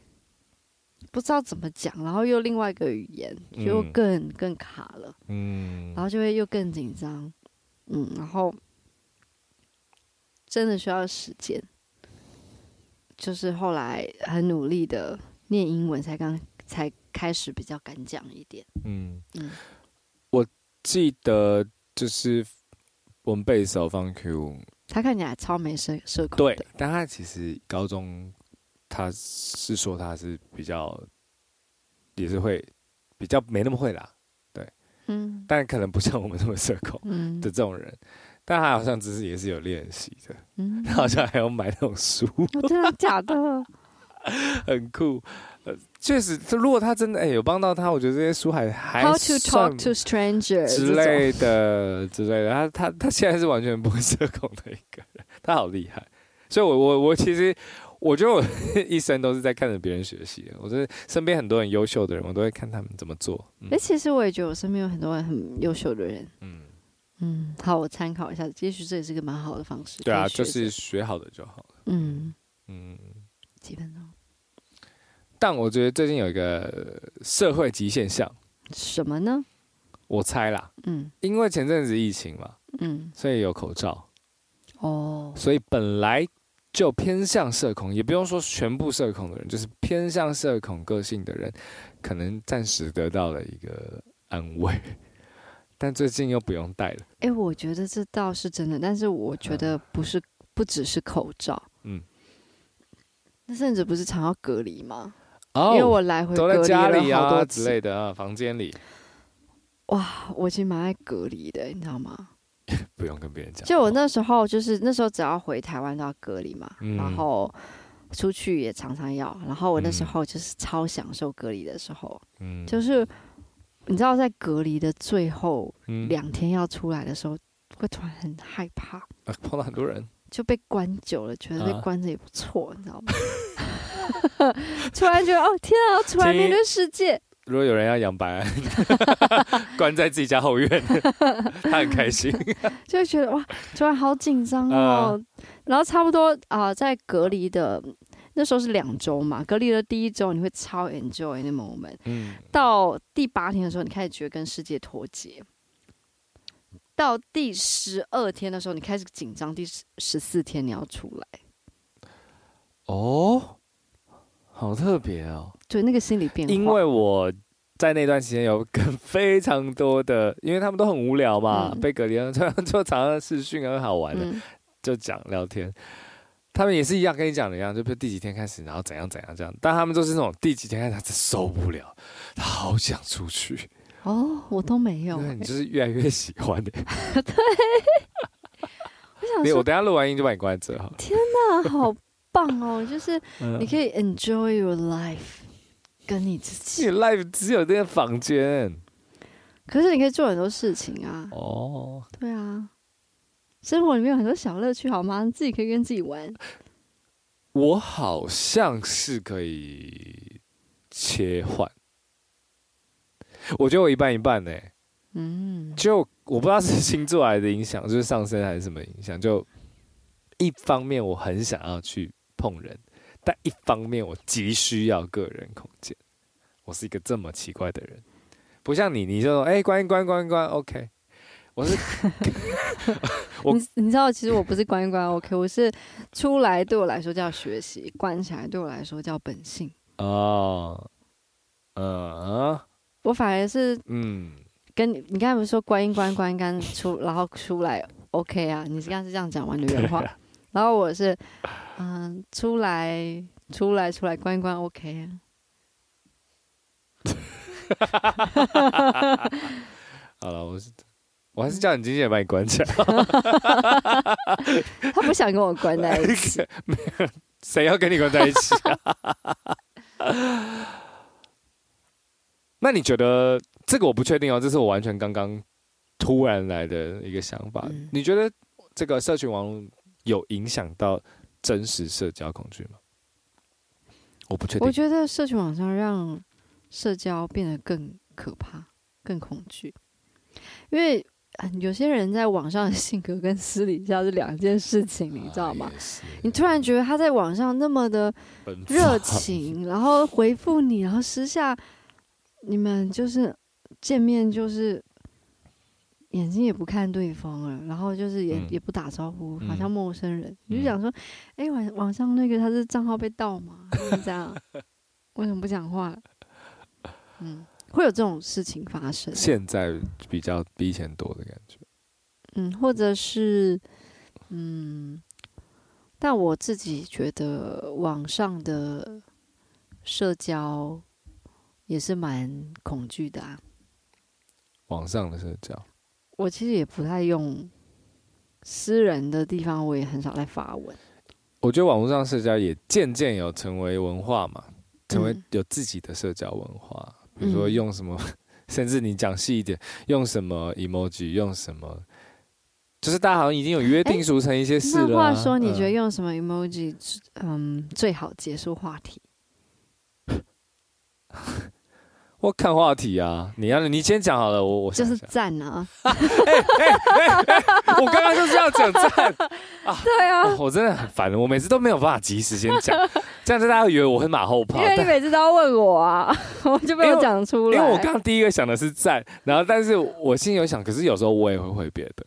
[SPEAKER 2] 不知道怎么讲，然后又另外一个语言就更、嗯、更卡了，嗯，然后就会又更紧张，嗯，然后真的需要时间，就是后来很努力的念英文，才刚才开始比较敢讲一点，嗯嗯，
[SPEAKER 1] 我记得就是。我们贝斯手方 Q，
[SPEAKER 2] 他看起来超没社社恐。
[SPEAKER 1] 对，但他其实高中他是说他是比较，也是会比较没那么会啦，对，嗯，但可能不像我们这么社恐的这种人，嗯、但他好像只是也是有练习的，嗯，他好像还要买那种书，
[SPEAKER 2] 哦、真的假的？
[SPEAKER 1] 很酷。确实，如果他真的哎、欸、有帮到他，我觉得这些书还还
[SPEAKER 2] How to talk to strangers
[SPEAKER 1] 之类的之类的。他他他现在是完全不会社恐的一个人，他好厉害。所以我，我我我其实我觉得我一生都是在看着别人学习的。我觉得身边很多很优秀的人，我都会看他们怎么做。
[SPEAKER 2] 哎、嗯，其实我也觉得我身边有很多人很优秀的人。嗯，嗯，好，我参考一下，也许这也是个蛮好的方式。
[SPEAKER 1] 对啊，就是学好的就好了。
[SPEAKER 2] 嗯嗯，几分钟。
[SPEAKER 1] 但我觉得最近有一个社会级现象，
[SPEAKER 2] 什么呢？
[SPEAKER 1] 我猜啦，嗯，因为前阵子疫情嘛，嗯，所以有口罩，哦，所以本来就偏向社恐，也不用说全部社恐的人，就是偏向社恐个性的人，可能暂时得到了一个安慰。但最近又不用戴了。
[SPEAKER 2] 哎、欸，我觉得这倒是真的，但是我觉得不是，不只是口罩，嗯，那甚至不是常要隔离吗？哦，因为我来回隔离了好多
[SPEAKER 1] 之类的啊，房间里。
[SPEAKER 2] 哇，我其实蛮爱隔离的，你知道吗？
[SPEAKER 1] 不用跟别人讲。
[SPEAKER 2] 就我那时候，就是那时候只要回台湾都要隔离嘛，嗯、然后出去也常常要。然后我那时候就是超享受隔离的时候，嗯，就是。你知道，在隔离的最后两天要出来的时候，嗯、会突然很害怕。
[SPEAKER 1] 啊，碰到很多人，
[SPEAKER 2] 就被关久了，觉得被关着也不错，啊、你知道吗？突然觉得哦，天啊，突然面对世界。
[SPEAKER 1] 如果有人要养白安，关在自己家后院，他很开心，
[SPEAKER 2] 就会觉得哇，突然好紧张哦。啊、然后差不多啊、呃，在隔离的。那时候是两周嘛，隔离的第一周你会超 enjoy 那 moment，嗯，到第八天的时候你开始觉得跟世界脱节，到第十二天的时候你开始紧张，第十十四天你要出来，
[SPEAKER 1] 哦，好特别哦，
[SPEAKER 2] 对，那个心理变化，
[SPEAKER 1] 因为我在那段时间有跟 非常多的，因为他们都很无聊嘛，嗯、被隔离了，就常常视讯很好玩的，嗯、就讲聊天。他们也是一样，跟你讲的一样，就比如第几天开始，然后怎样怎样这样。但他们都是那种第几天开始，他受不了，他好想出去。
[SPEAKER 2] 哦，我都没有。
[SPEAKER 1] 对，你就是越来越喜欢的。
[SPEAKER 2] 对。我想
[SPEAKER 1] 说，我等下录完音就把你关着哈。
[SPEAKER 2] 天哪，好棒哦！就是 你可以 enjoy your life，跟你自己。
[SPEAKER 1] 你 life 只有那个房间，
[SPEAKER 2] 可是你可以做很多事情啊。哦。对啊。生活里面有很多小乐趣，好吗？自己可以跟自己玩。
[SPEAKER 1] 我好像是可以切换，我觉得我一半一半呢。嗯，就我不知道是星座来的影响，就是上升还是什么影响。就一方面我很想要去碰人，但一方面我急需要个人空间。我是一个这么奇怪的人，不像你，你就说哎，关一关，关一关，OK。我是
[SPEAKER 2] 我，你你知道，其实我不是关一关 OK，我是出来对我来说叫学习，关起来对我来说叫本性。哦，嗯，我反而是嗯，跟你你刚才不是说关一关关一关出，然后出来 OK 啊？你刚刚是这样讲完的原话，然后我是嗯，出来出来出来关一关 OK
[SPEAKER 1] 啊。好了，我是。我还是叫你经纪人把你关起来。
[SPEAKER 2] 他不想跟我关在一起。没
[SPEAKER 1] 有，谁要跟你关在一起啊？那你觉得这个我不确定哦，这是我完全刚刚突然来的一个想法。嗯、你觉得这个社群网络有影响到真实社交恐惧吗？我不确定。
[SPEAKER 2] 我觉得社群网上让社交变得更可怕、更恐惧，因为。有些人在网上的性格跟私底下是两件事情，你知道吗？你突然觉得他在网上那么的热情，然后回复你，然后私下你们就是见面就是眼睛也不看对方了，然后就是也也不打招呼，好像陌生人。你就想说，哎，网网上那个他是账号被盗吗？是这样？为什么不讲话？嗯。会有这种事情发生，
[SPEAKER 1] 现在比较比以前多的感觉，
[SPEAKER 2] 嗯，或者是，嗯，但我自己觉得网上的社交也是蛮恐惧的啊。
[SPEAKER 1] 网上的社交，
[SPEAKER 2] 我其实也不太用私人的地方，我也很少在发文。
[SPEAKER 1] 我觉得网络上社交也渐渐有成为文化嘛，成为有自己的社交文化。嗯比如说用什么，嗯、甚至你讲细一点，用什么 emoji，用什么，就是大家好像已经有约定俗成一些事了、啊。
[SPEAKER 2] 那话说，你觉得用什么 emoji，嗯，最好结束话题？
[SPEAKER 1] 我看话题啊，你要你先讲好了，我我
[SPEAKER 2] 就是赞啊！
[SPEAKER 1] 哎哎哎！我刚刚就是要讲赞
[SPEAKER 2] 啊！对啊，
[SPEAKER 1] 我真的很烦，我每次都没有办法及时先讲，这样子大家以为我会马后炮。
[SPEAKER 2] 因为你每次都要问我啊，我就没有讲出来。
[SPEAKER 1] 因为我刚刚第一个想的是赞，然后但是我心里有想，可是有时候我也会回别的。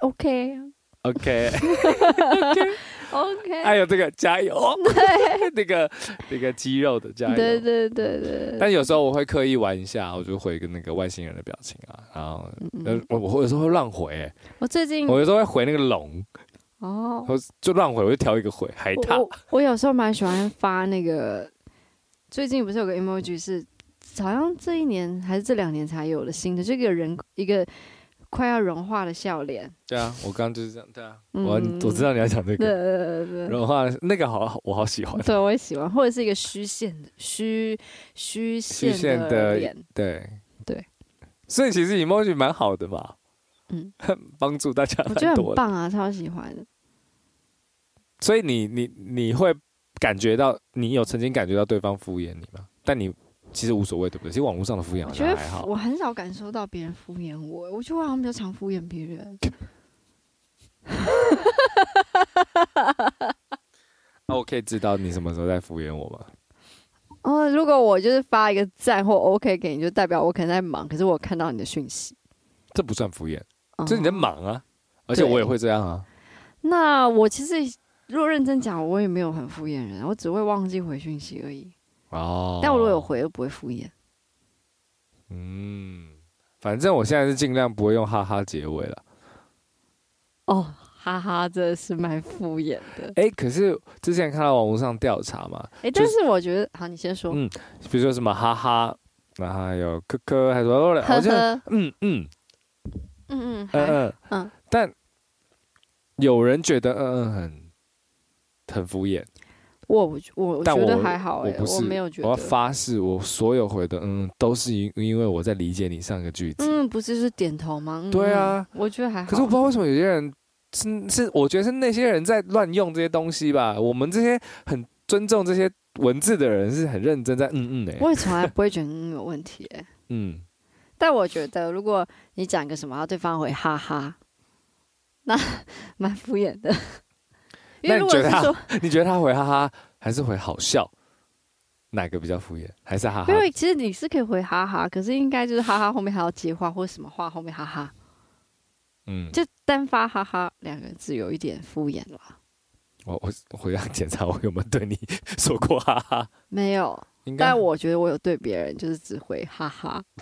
[SPEAKER 2] OK
[SPEAKER 1] OK
[SPEAKER 2] OK。OK，
[SPEAKER 1] 还有这个加油，对，那个那个肌肉的加油，
[SPEAKER 2] 对对对对。
[SPEAKER 1] 但有时候我会刻意玩一下，我就回个那个外星人的表情啊，然后我我有时候会乱回，
[SPEAKER 2] 我最近
[SPEAKER 1] 我有时候会回那个龙，哦，我就乱回，我就挑一个回海獭。
[SPEAKER 2] 我我有时候蛮喜欢发那个，最近不是有个 emoji 是，好像这一年还是这两年才有的新的，这个人一个。快要融化的笑脸。对啊，
[SPEAKER 1] 我刚刚就是这样。对啊，嗯、我我知道你要讲这个。对对对对，融化那个好，我好喜欢。
[SPEAKER 2] 对，我也喜欢，或者是一个虚线的虚虚线的脸。
[SPEAKER 1] 对
[SPEAKER 2] 对，
[SPEAKER 1] 所以其实 emoji 蛮好的嘛。嗯，帮助大家。
[SPEAKER 2] 我觉得很棒啊，超喜欢的。
[SPEAKER 1] 所以你你你会感觉到，你有曾经感觉到对方敷衍你吗？但你。其实无所谓，对不对？其实网络上的敷衍好像还好。
[SPEAKER 2] 我很少感受到别人敷衍我，我觉得我好像比较常敷衍别人。
[SPEAKER 1] 那 我可以知道你什么时候在敷衍我吗？
[SPEAKER 2] 哦，如果我就是发一个赞或 OK 给你，就代表我可能在忙，可是我看到你的讯息，
[SPEAKER 1] 这不算敷衍，这是你在忙啊。而且我也会这样啊。
[SPEAKER 2] 那我其实如果认真讲，我也没有很敷衍人，我只会忘记回讯息而已。哦，但我如果有回，又不会敷衍。
[SPEAKER 1] 嗯，反正我现在是尽量不会用哈哈结尾了。
[SPEAKER 2] 哦，哈哈，真的是蛮敷衍的。
[SPEAKER 1] 哎、欸，可是之前看到网络上调查嘛，
[SPEAKER 2] 哎、欸，但是我觉得，好，你先说。
[SPEAKER 1] 嗯，比如说什么哈哈，然后还有科科，还说好像，嗯嗯嗯嗯嗯嗯，但有人觉得嗯嗯很很敷衍。
[SPEAKER 2] 我我我觉得还好哎、
[SPEAKER 1] 欸，我不是，
[SPEAKER 2] 我没有觉得。
[SPEAKER 1] 我要发誓，我所有回的嗯，都是因因为我在理解你上个句子。
[SPEAKER 2] 嗯，不是是点头吗？嗯、
[SPEAKER 1] 对啊，
[SPEAKER 2] 我觉得还好。
[SPEAKER 1] 可是我不知道为什么有些人是是，我觉得是那些人在乱用这些东西吧。我们这些很尊重这些文字的人是很认真在嗯嗯的、欸。
[SPEAKER 2] 我也从来不会觉得嗯有问题哎、欸。嗯，但我觉得如果你讲个什么，对方回哈哈，那 蛮敷衍的。因为如果是说，
[SPEAKER 1] 你觉得他回哈哈还是回好笑，哪个比较敷衍？还是哈哈？
[SPEAKER 2] 因为其实你是可以回哈哈，可是应该就是哈哈后面还要接话或者什么话后面哈哈。嗯，就单发哈哈两个字有一点敷衍了。
[SPEAKER 1] 我我回来检查我有没有对你说过哈哈？
[SPEAKER 2] 没有，但我觉得我有对别人就是只回哈哈。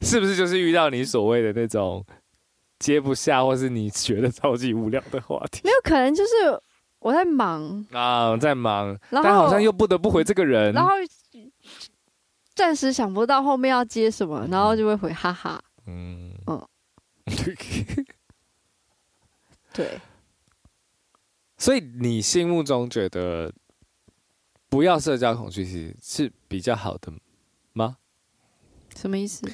[SPEAKER 1] 是不是就是遇到你所谓的那种？接不下，或是你觉得超级无聊的话题，
[SPEAKER 2] 没有可能就是我在忙
[SPEAKER 1] 啊，在忙，但好像又不得不回这个人，
[SPEAKER 2] 然后暂时想不到后面要接什么，然后就会回哈哈，嗯嗯，对，
[SPEAKER 1] 所以你心目中觉得不要社交恐惧其实是比较好的吗？
[SPEAKER 2] 什么意思？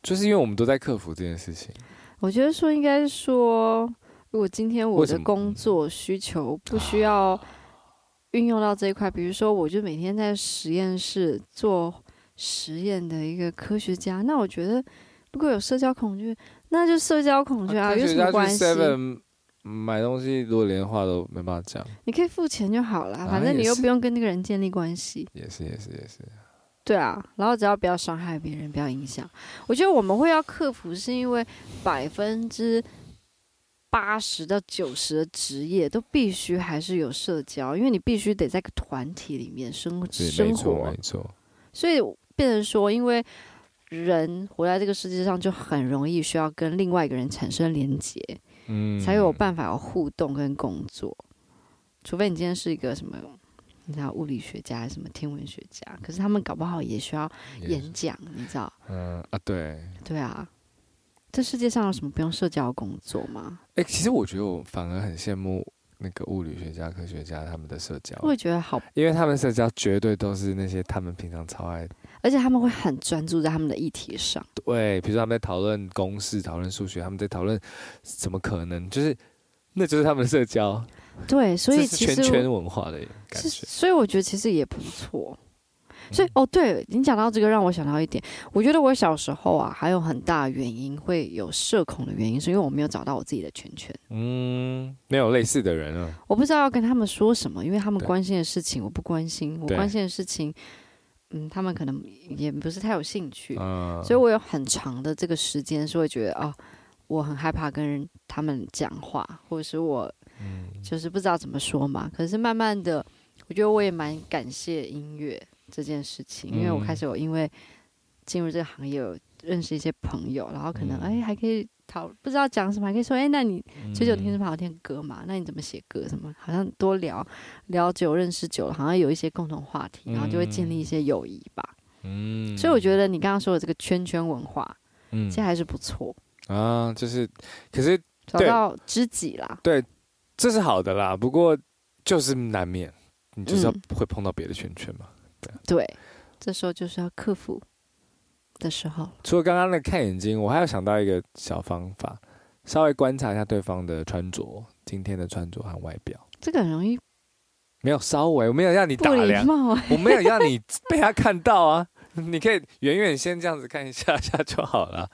[SPEAKER 1] 就是因为我们都在克服这件事情。
[SPEAKER 2] 我觉得说应该是说，如果今天我的工作需求不需要运用到这一块，比如说我就每天在实验室做实验的一个科学家，那我觉得如果有社交恐惧，那就社交恐惧啊，有什么关系？
[SPEAKER 1] 买东西如果连话都没办法讲，
[SPEAKER 2] 你可以付钱就好了，反正你又不用跟那个人建立关系。
[SPEAKER 1] 也是也是也是。
[SPEAKER 2] 对啊，然后只要不要伤害别人，不要影响。我觉得我们会要克服，是因为百分之八十到九十的职业都必须还是有社交，因为你必须得在个团体里面生生活。
[SPEAKER 1] 没错，
[SPEAKER 2] 所以变成说，因为人活在这个世界上，就很容易需要跟另外一个人产生连接，嗯，才有办法有互动跟工作。除非你今天是一个什么。你知道物理学家还是什么天文学家？可是他们搞不好也需要演讲，你知道？
[SPEAKER 1] 嗯啊，对，
[SPEAKER 2] 对啊。这世界上有什么不用社交工作吗？
[SPEAKER 1] 哎、欸，其实我觉得我反而很羡慕那个物理学家、科学家他们的社交。
[SPEAKER 2] 我也觉得好，
[SPEAKER 1] 因为他们社交绝对都是那些他们平常超爱，
[SPEAKER 2] 而且他们会很专注在他们的议题上。
[SPEAKER 1] 对，比如说他们在讨论公式、讨论数学，他们在讨论怎么可能，就是那就是他们的社交。
[SPEAKER 2] 对，所以其实
[SPEAKER 1] 圈圈文化的感觉，
[SPEAKER 2] 所以我觉得其实也不错。所以哦，对你讲到这个，让我想到一点，我觉得我小时候啊，还有很大原因会有社恐的原因，是因为我没有找到我自己的圈圈。
[SPEAKER 1] 嗯，没有类似的人啊。
[SPEAKER 2] 我不知道要跟他们说什么，因为他们关心的事情我不关心，我关心的事情，嗯，他们可能也不是太有兴趣。嗯，所以我有很长的这个时间是会觉得哦，我很害怕跟人他们讲话，或者是我，嗯，就是不知道怎么说嘛。可是慢慢的，我觉得我也蛮感谢音乐。这件事情，因为我开始有因为进入这个行业，有认识一些朋友，然后可能哎还可以讨不知道讲什么，还可以说哎，那你久久听什么好听歌嘛？那你怎么写歌什么？好像多聊聊久，认识久了，好像有一些共同话题，然后就会建立一些友谊吧。嗯，所以我觉得你刚刚说的这个圈圈文化，嗯，其实还是不错
[SPEAKER 1] 啊。就是，可是
[SPEAKER 2] 找到知己啦，
[SPEAKER 1] 对，这是好的啦。不过就是难免，你就是要会碰到别的圈圈嘛。
[SPEAKER 2] 对，这时候就是要克服的时候。
[SPEAKER 1] 除了刚刚那看眼睛，我还要想到一个小方法，稍微观察一下对方的穿着，今天的穿着和外表。
[SPEAKER 2] 这个很容易，
[SPEAKER 1] 没有稍微，我没有让你打量，我没有让 你被他看到啊。你可以远远先这样子看一下下就好了，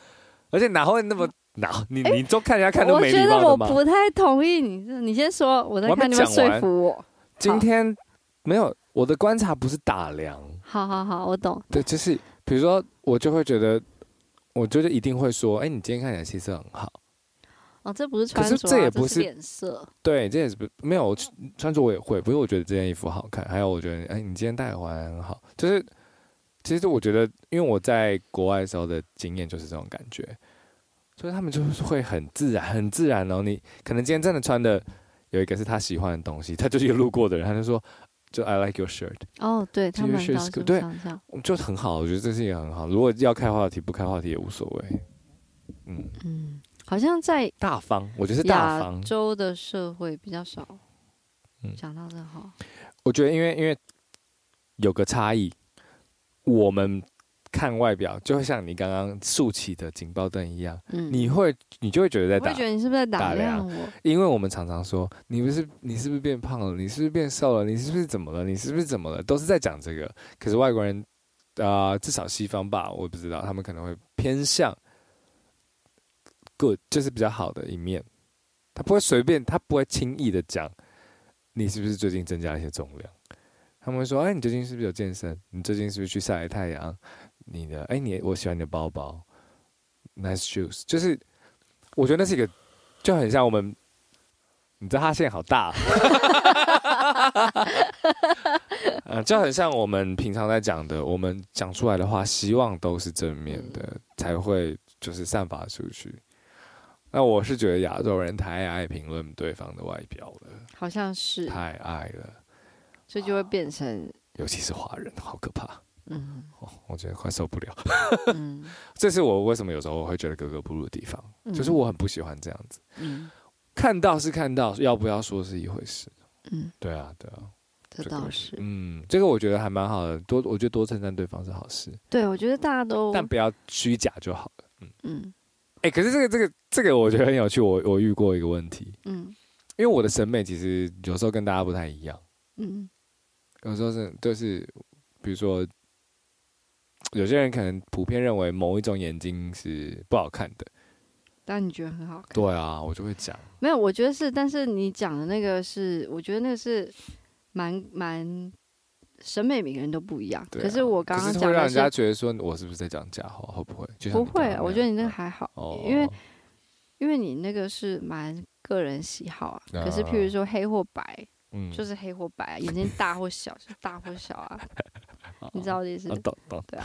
[SPEAKER 1] 而且哪会那么哪？你你都看人家看都没礼貌的吗？
[SPEAKER 2] 我觉得我不太同意你，你先说，我在看你们说服我。
[SPEAKER 1] 今天没有。我的观察不是打量，
[SPEAKER 2] 好好好，我懂。
[SPEAKER 1] 对，就是比如说，我就会觉得，我就是一定会说，哎，你今天看起来气色很好。
[SPEAKER 2] 哦，这不是穿着，
[SPEAKER 1] 可是这也不是
[SPEAKER 2] 脸色。
[SPEAKER 1] 对，这也是不没有穿着我也会，不是我觉得这件衣服好看，还有我觉得，哎，你今天戴环很好。就是其实我觉得，因为我在国外的时候的经验就是这种感觉，所以他们就是会很自然，很自然哦。你可能今天真的穿的有一个是他喜欢的东西，他就是一个路过的人，他就说。就 I like your shirt。
[SPEAKER 2] 哦，对，他们对，
[SPEAKER 1] 就很好。我觉得这是一个很好。如果要开话题，不开话题也无所谓。
[SPEAKER 2] 嗯嗯，好像在
[SPEAKER 1] 大方，我觉得是大方。
[SPEAKER 2] 亚洲的社会比较少。嗯，讲到这好。
[SPEAKER 1] 我觉得，因为因为有个差异，我们。看外表就会像你刚刚竖起的警报灯一样，嗯，你会你就会觉得在打，
[SPEAKER 2] 会觉得你是不是在打量我？
[SPEAKER 1] 因为我们常常说你不是你是不是变胖了？你是不是变瘦了？你是不是怎么了？你是不是怎么了？都是在讲这个。可是外国人啊，呃，至少西方吧，我不知道他们可能会偏向 good，就是比较好的一面。他不会随便，他不会轻易的讲你是不是最近增加了一些重量。他们会说：“哎，你最近是不是有健身？你最近是不是去晒太阳？”你的哎，你我喜欢你的包包，nice shoes，就是我觉得那是一个就很像我们，你知道他现在好大，嗯，就很像我们平常在讲的，我们讲出来的话，希望都是正面的，才会就是散发出去。那我是觉得亚洲人太爱评论对方的外表了，
[SPEAKER 2] 好像是
[SPEAKER 1] 太爱了，
[SPEAKER 2] 所以就会变成，
[SPEAKER 1] 尤其是华人，好可怕。
[SPEAKER 2] 嗯，
[SPEAKER 1] 哦，我觉得快受不了。嗯，这是我为什么有时候我会觉得格格不入的地方，嗯、就是我很不喜欢这样子。嗯，看到是看到，要不要说是一回事。嗯，对啊，对啊，
[SPEAKER 2] 这倒是。
[SPEAKER 1] 这个、嗯，这个我觉得还蛮好的，多我觉得多称赞对方是好事。
[SPEAKER 2] 对，我觉得大家都，
[SPEAKER 1] 但不要虚假就好了。嗯嗯，哎、欸，可是这个这个这个我觉得很有趣，我我遇过一个问题。嗯，因为我的审美其实有时候跟大家不太一样。嗯，有时候是就是比如说。有些人可能普遍认为某一种眼睛是不好看的，
[SPEAKER 2] 但你觉得很好看。
[SPEAKER 1] 对啊，我就会讲。
[SPEAKER 2] 没有，我觉得是，但是你讲的那个是，我觉得那个是蛮蛮审美，每个人都不一样。啊、可是我刚刚讲，
[SPEAKER 1] 会让人家觉得说我是不是在讲假话？会不会？
[SPEAKER 2] 不会，我觉得你那个还好，哦、因为因为你那个是蛮个人喜好啊。可是譬如说黑或白，嗯，就是黑或白，眼睛大或小，就是大或小啊。你知道这意思？
[SPEAKER 1] 懂懂。
[SPEAKER 2] 对啊，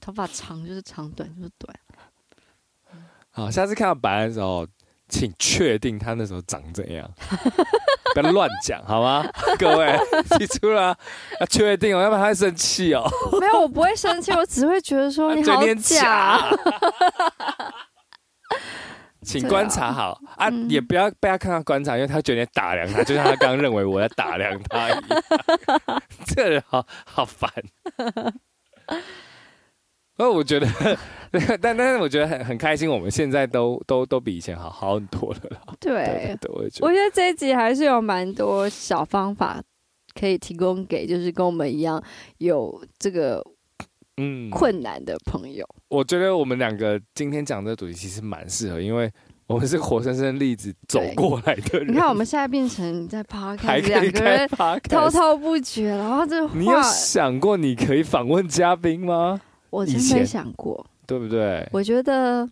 [SPEAKER 2] 头发长就是长，短就是短。
[SPEAKER 1] 好，下次看到白安的时候，请确定他那时候长怎样，不要乱讲，好吗？各位记住了，要确定哦，要不然他会生气哦。
[SPEAKER 2] 没有，我不会生气，我只会觉得说你好假。
[SPEAKER 1] 请观察好啊，嗯、也不要被他看到观察，因为他觉得你打量他，就像他刚刚认为我在打量他一样。这个人好 好烦。所以我觉得但但是我觉得很很开心，我们现在都都都比以前好好很多了啦。
[SPEAKER 2] 对，
[SPEAKER 1] 对，对，我觉得，
[SPEAKER 2] 我觉得这一集还是有蛮多小方法可以提供给，就是跟我们一样有这个嗯困难的朋友。嗯、
[SPEAKER 1] 我觉得我们两个今天讲的主题其实蛮适合，因为我们是活生生例子走过来的人。
[SPEAKER 2] 你看我们现在变成在 Podcast 两个人滔滔不绝，然后这
[SPEAKER 1] 你有想过你可以访问嘉宾吗？
[SPEAKER 2] 我真没想过。
[SPEAKER 1] 对不对？
[SPEAKER 2] 我觉得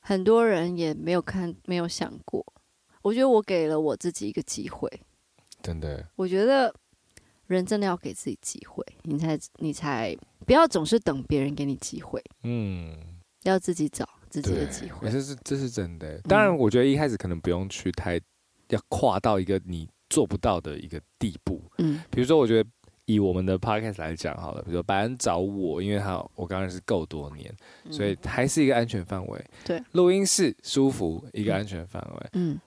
[SPEAKER 2] 很多人也没有看，没有想过。我觉得我给了我自己一个机会，
[SPEAKER 1] 真的。
[SPEAKER 2] 我觉得人真的要给自己机会，你才你才不要总是等别人给你机会。嗯，要自己找自己的机会。
[SPEAKER 1] 这是这是真的。当然，我觉得一开始可能不用去太要跨到一个你做不到的一个地步。嗯，比如说，我觉得。以我们的 podcast 来讲好了，比如说白恩找我，因为他我刚认识够多年，嗯、所以还是一个安全范围。
[SPEAKER 2] 对，
[SPEAKER 1] 录音室舒服，一个安全范围。嗯，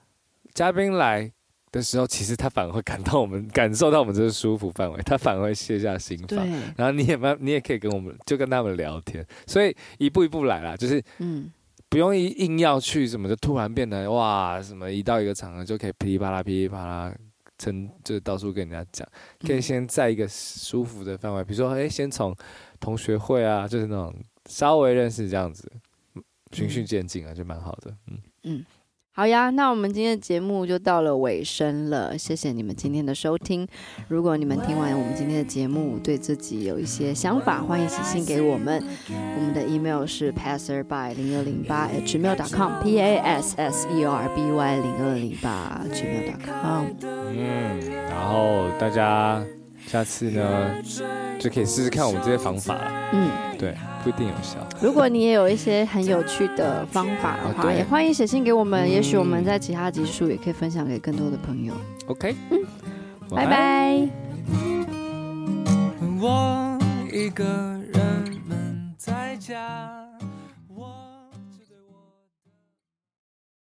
[SPEAKER 1] 嘉宾来的时候，其实他反而会感到我们感受到我们这个舒服范围，他反而会卸下心防。对，然后你也蛮，你也可以跟我们就跟他们聊天，所以一步一步来啦，就是嗯，不用一硬要去什么，就突然变得哇什么，一到一个场合就可以噼里啪啦噼里啪啦。就到处跟人家讲，可以先在一个舒服的范围，比如说，哎，先从同学会啊，就是那种稍微认识这样子，循序渐进啊，就蛮好的，嗯嗯。
[SPEAKER 2] 好呀，那我们今天的节目就到了尾声了，谢谢你们今天的收听。如果你们听完我们今天的节目，对自己有一些想法，欢迎写信给我们。我们的 email 是 passerby 零二零八 gmail.com，p a s s e r b y 零二零八 gmail.com。
[SPEAKER 1] 嗯，然后大家。下次呢，就可以试试看我们这些方法。嗯，对，不一定有效。
[SPEAKER 2] 如果你也有一些很有趣的方法的话，也欢迎写信给我们。也许我们在其他集数也可以分享给更多的朋友。
[SPEAKER 1] OK，
[SPEAKER 2] 嗯，拜拜。我一个人闷在家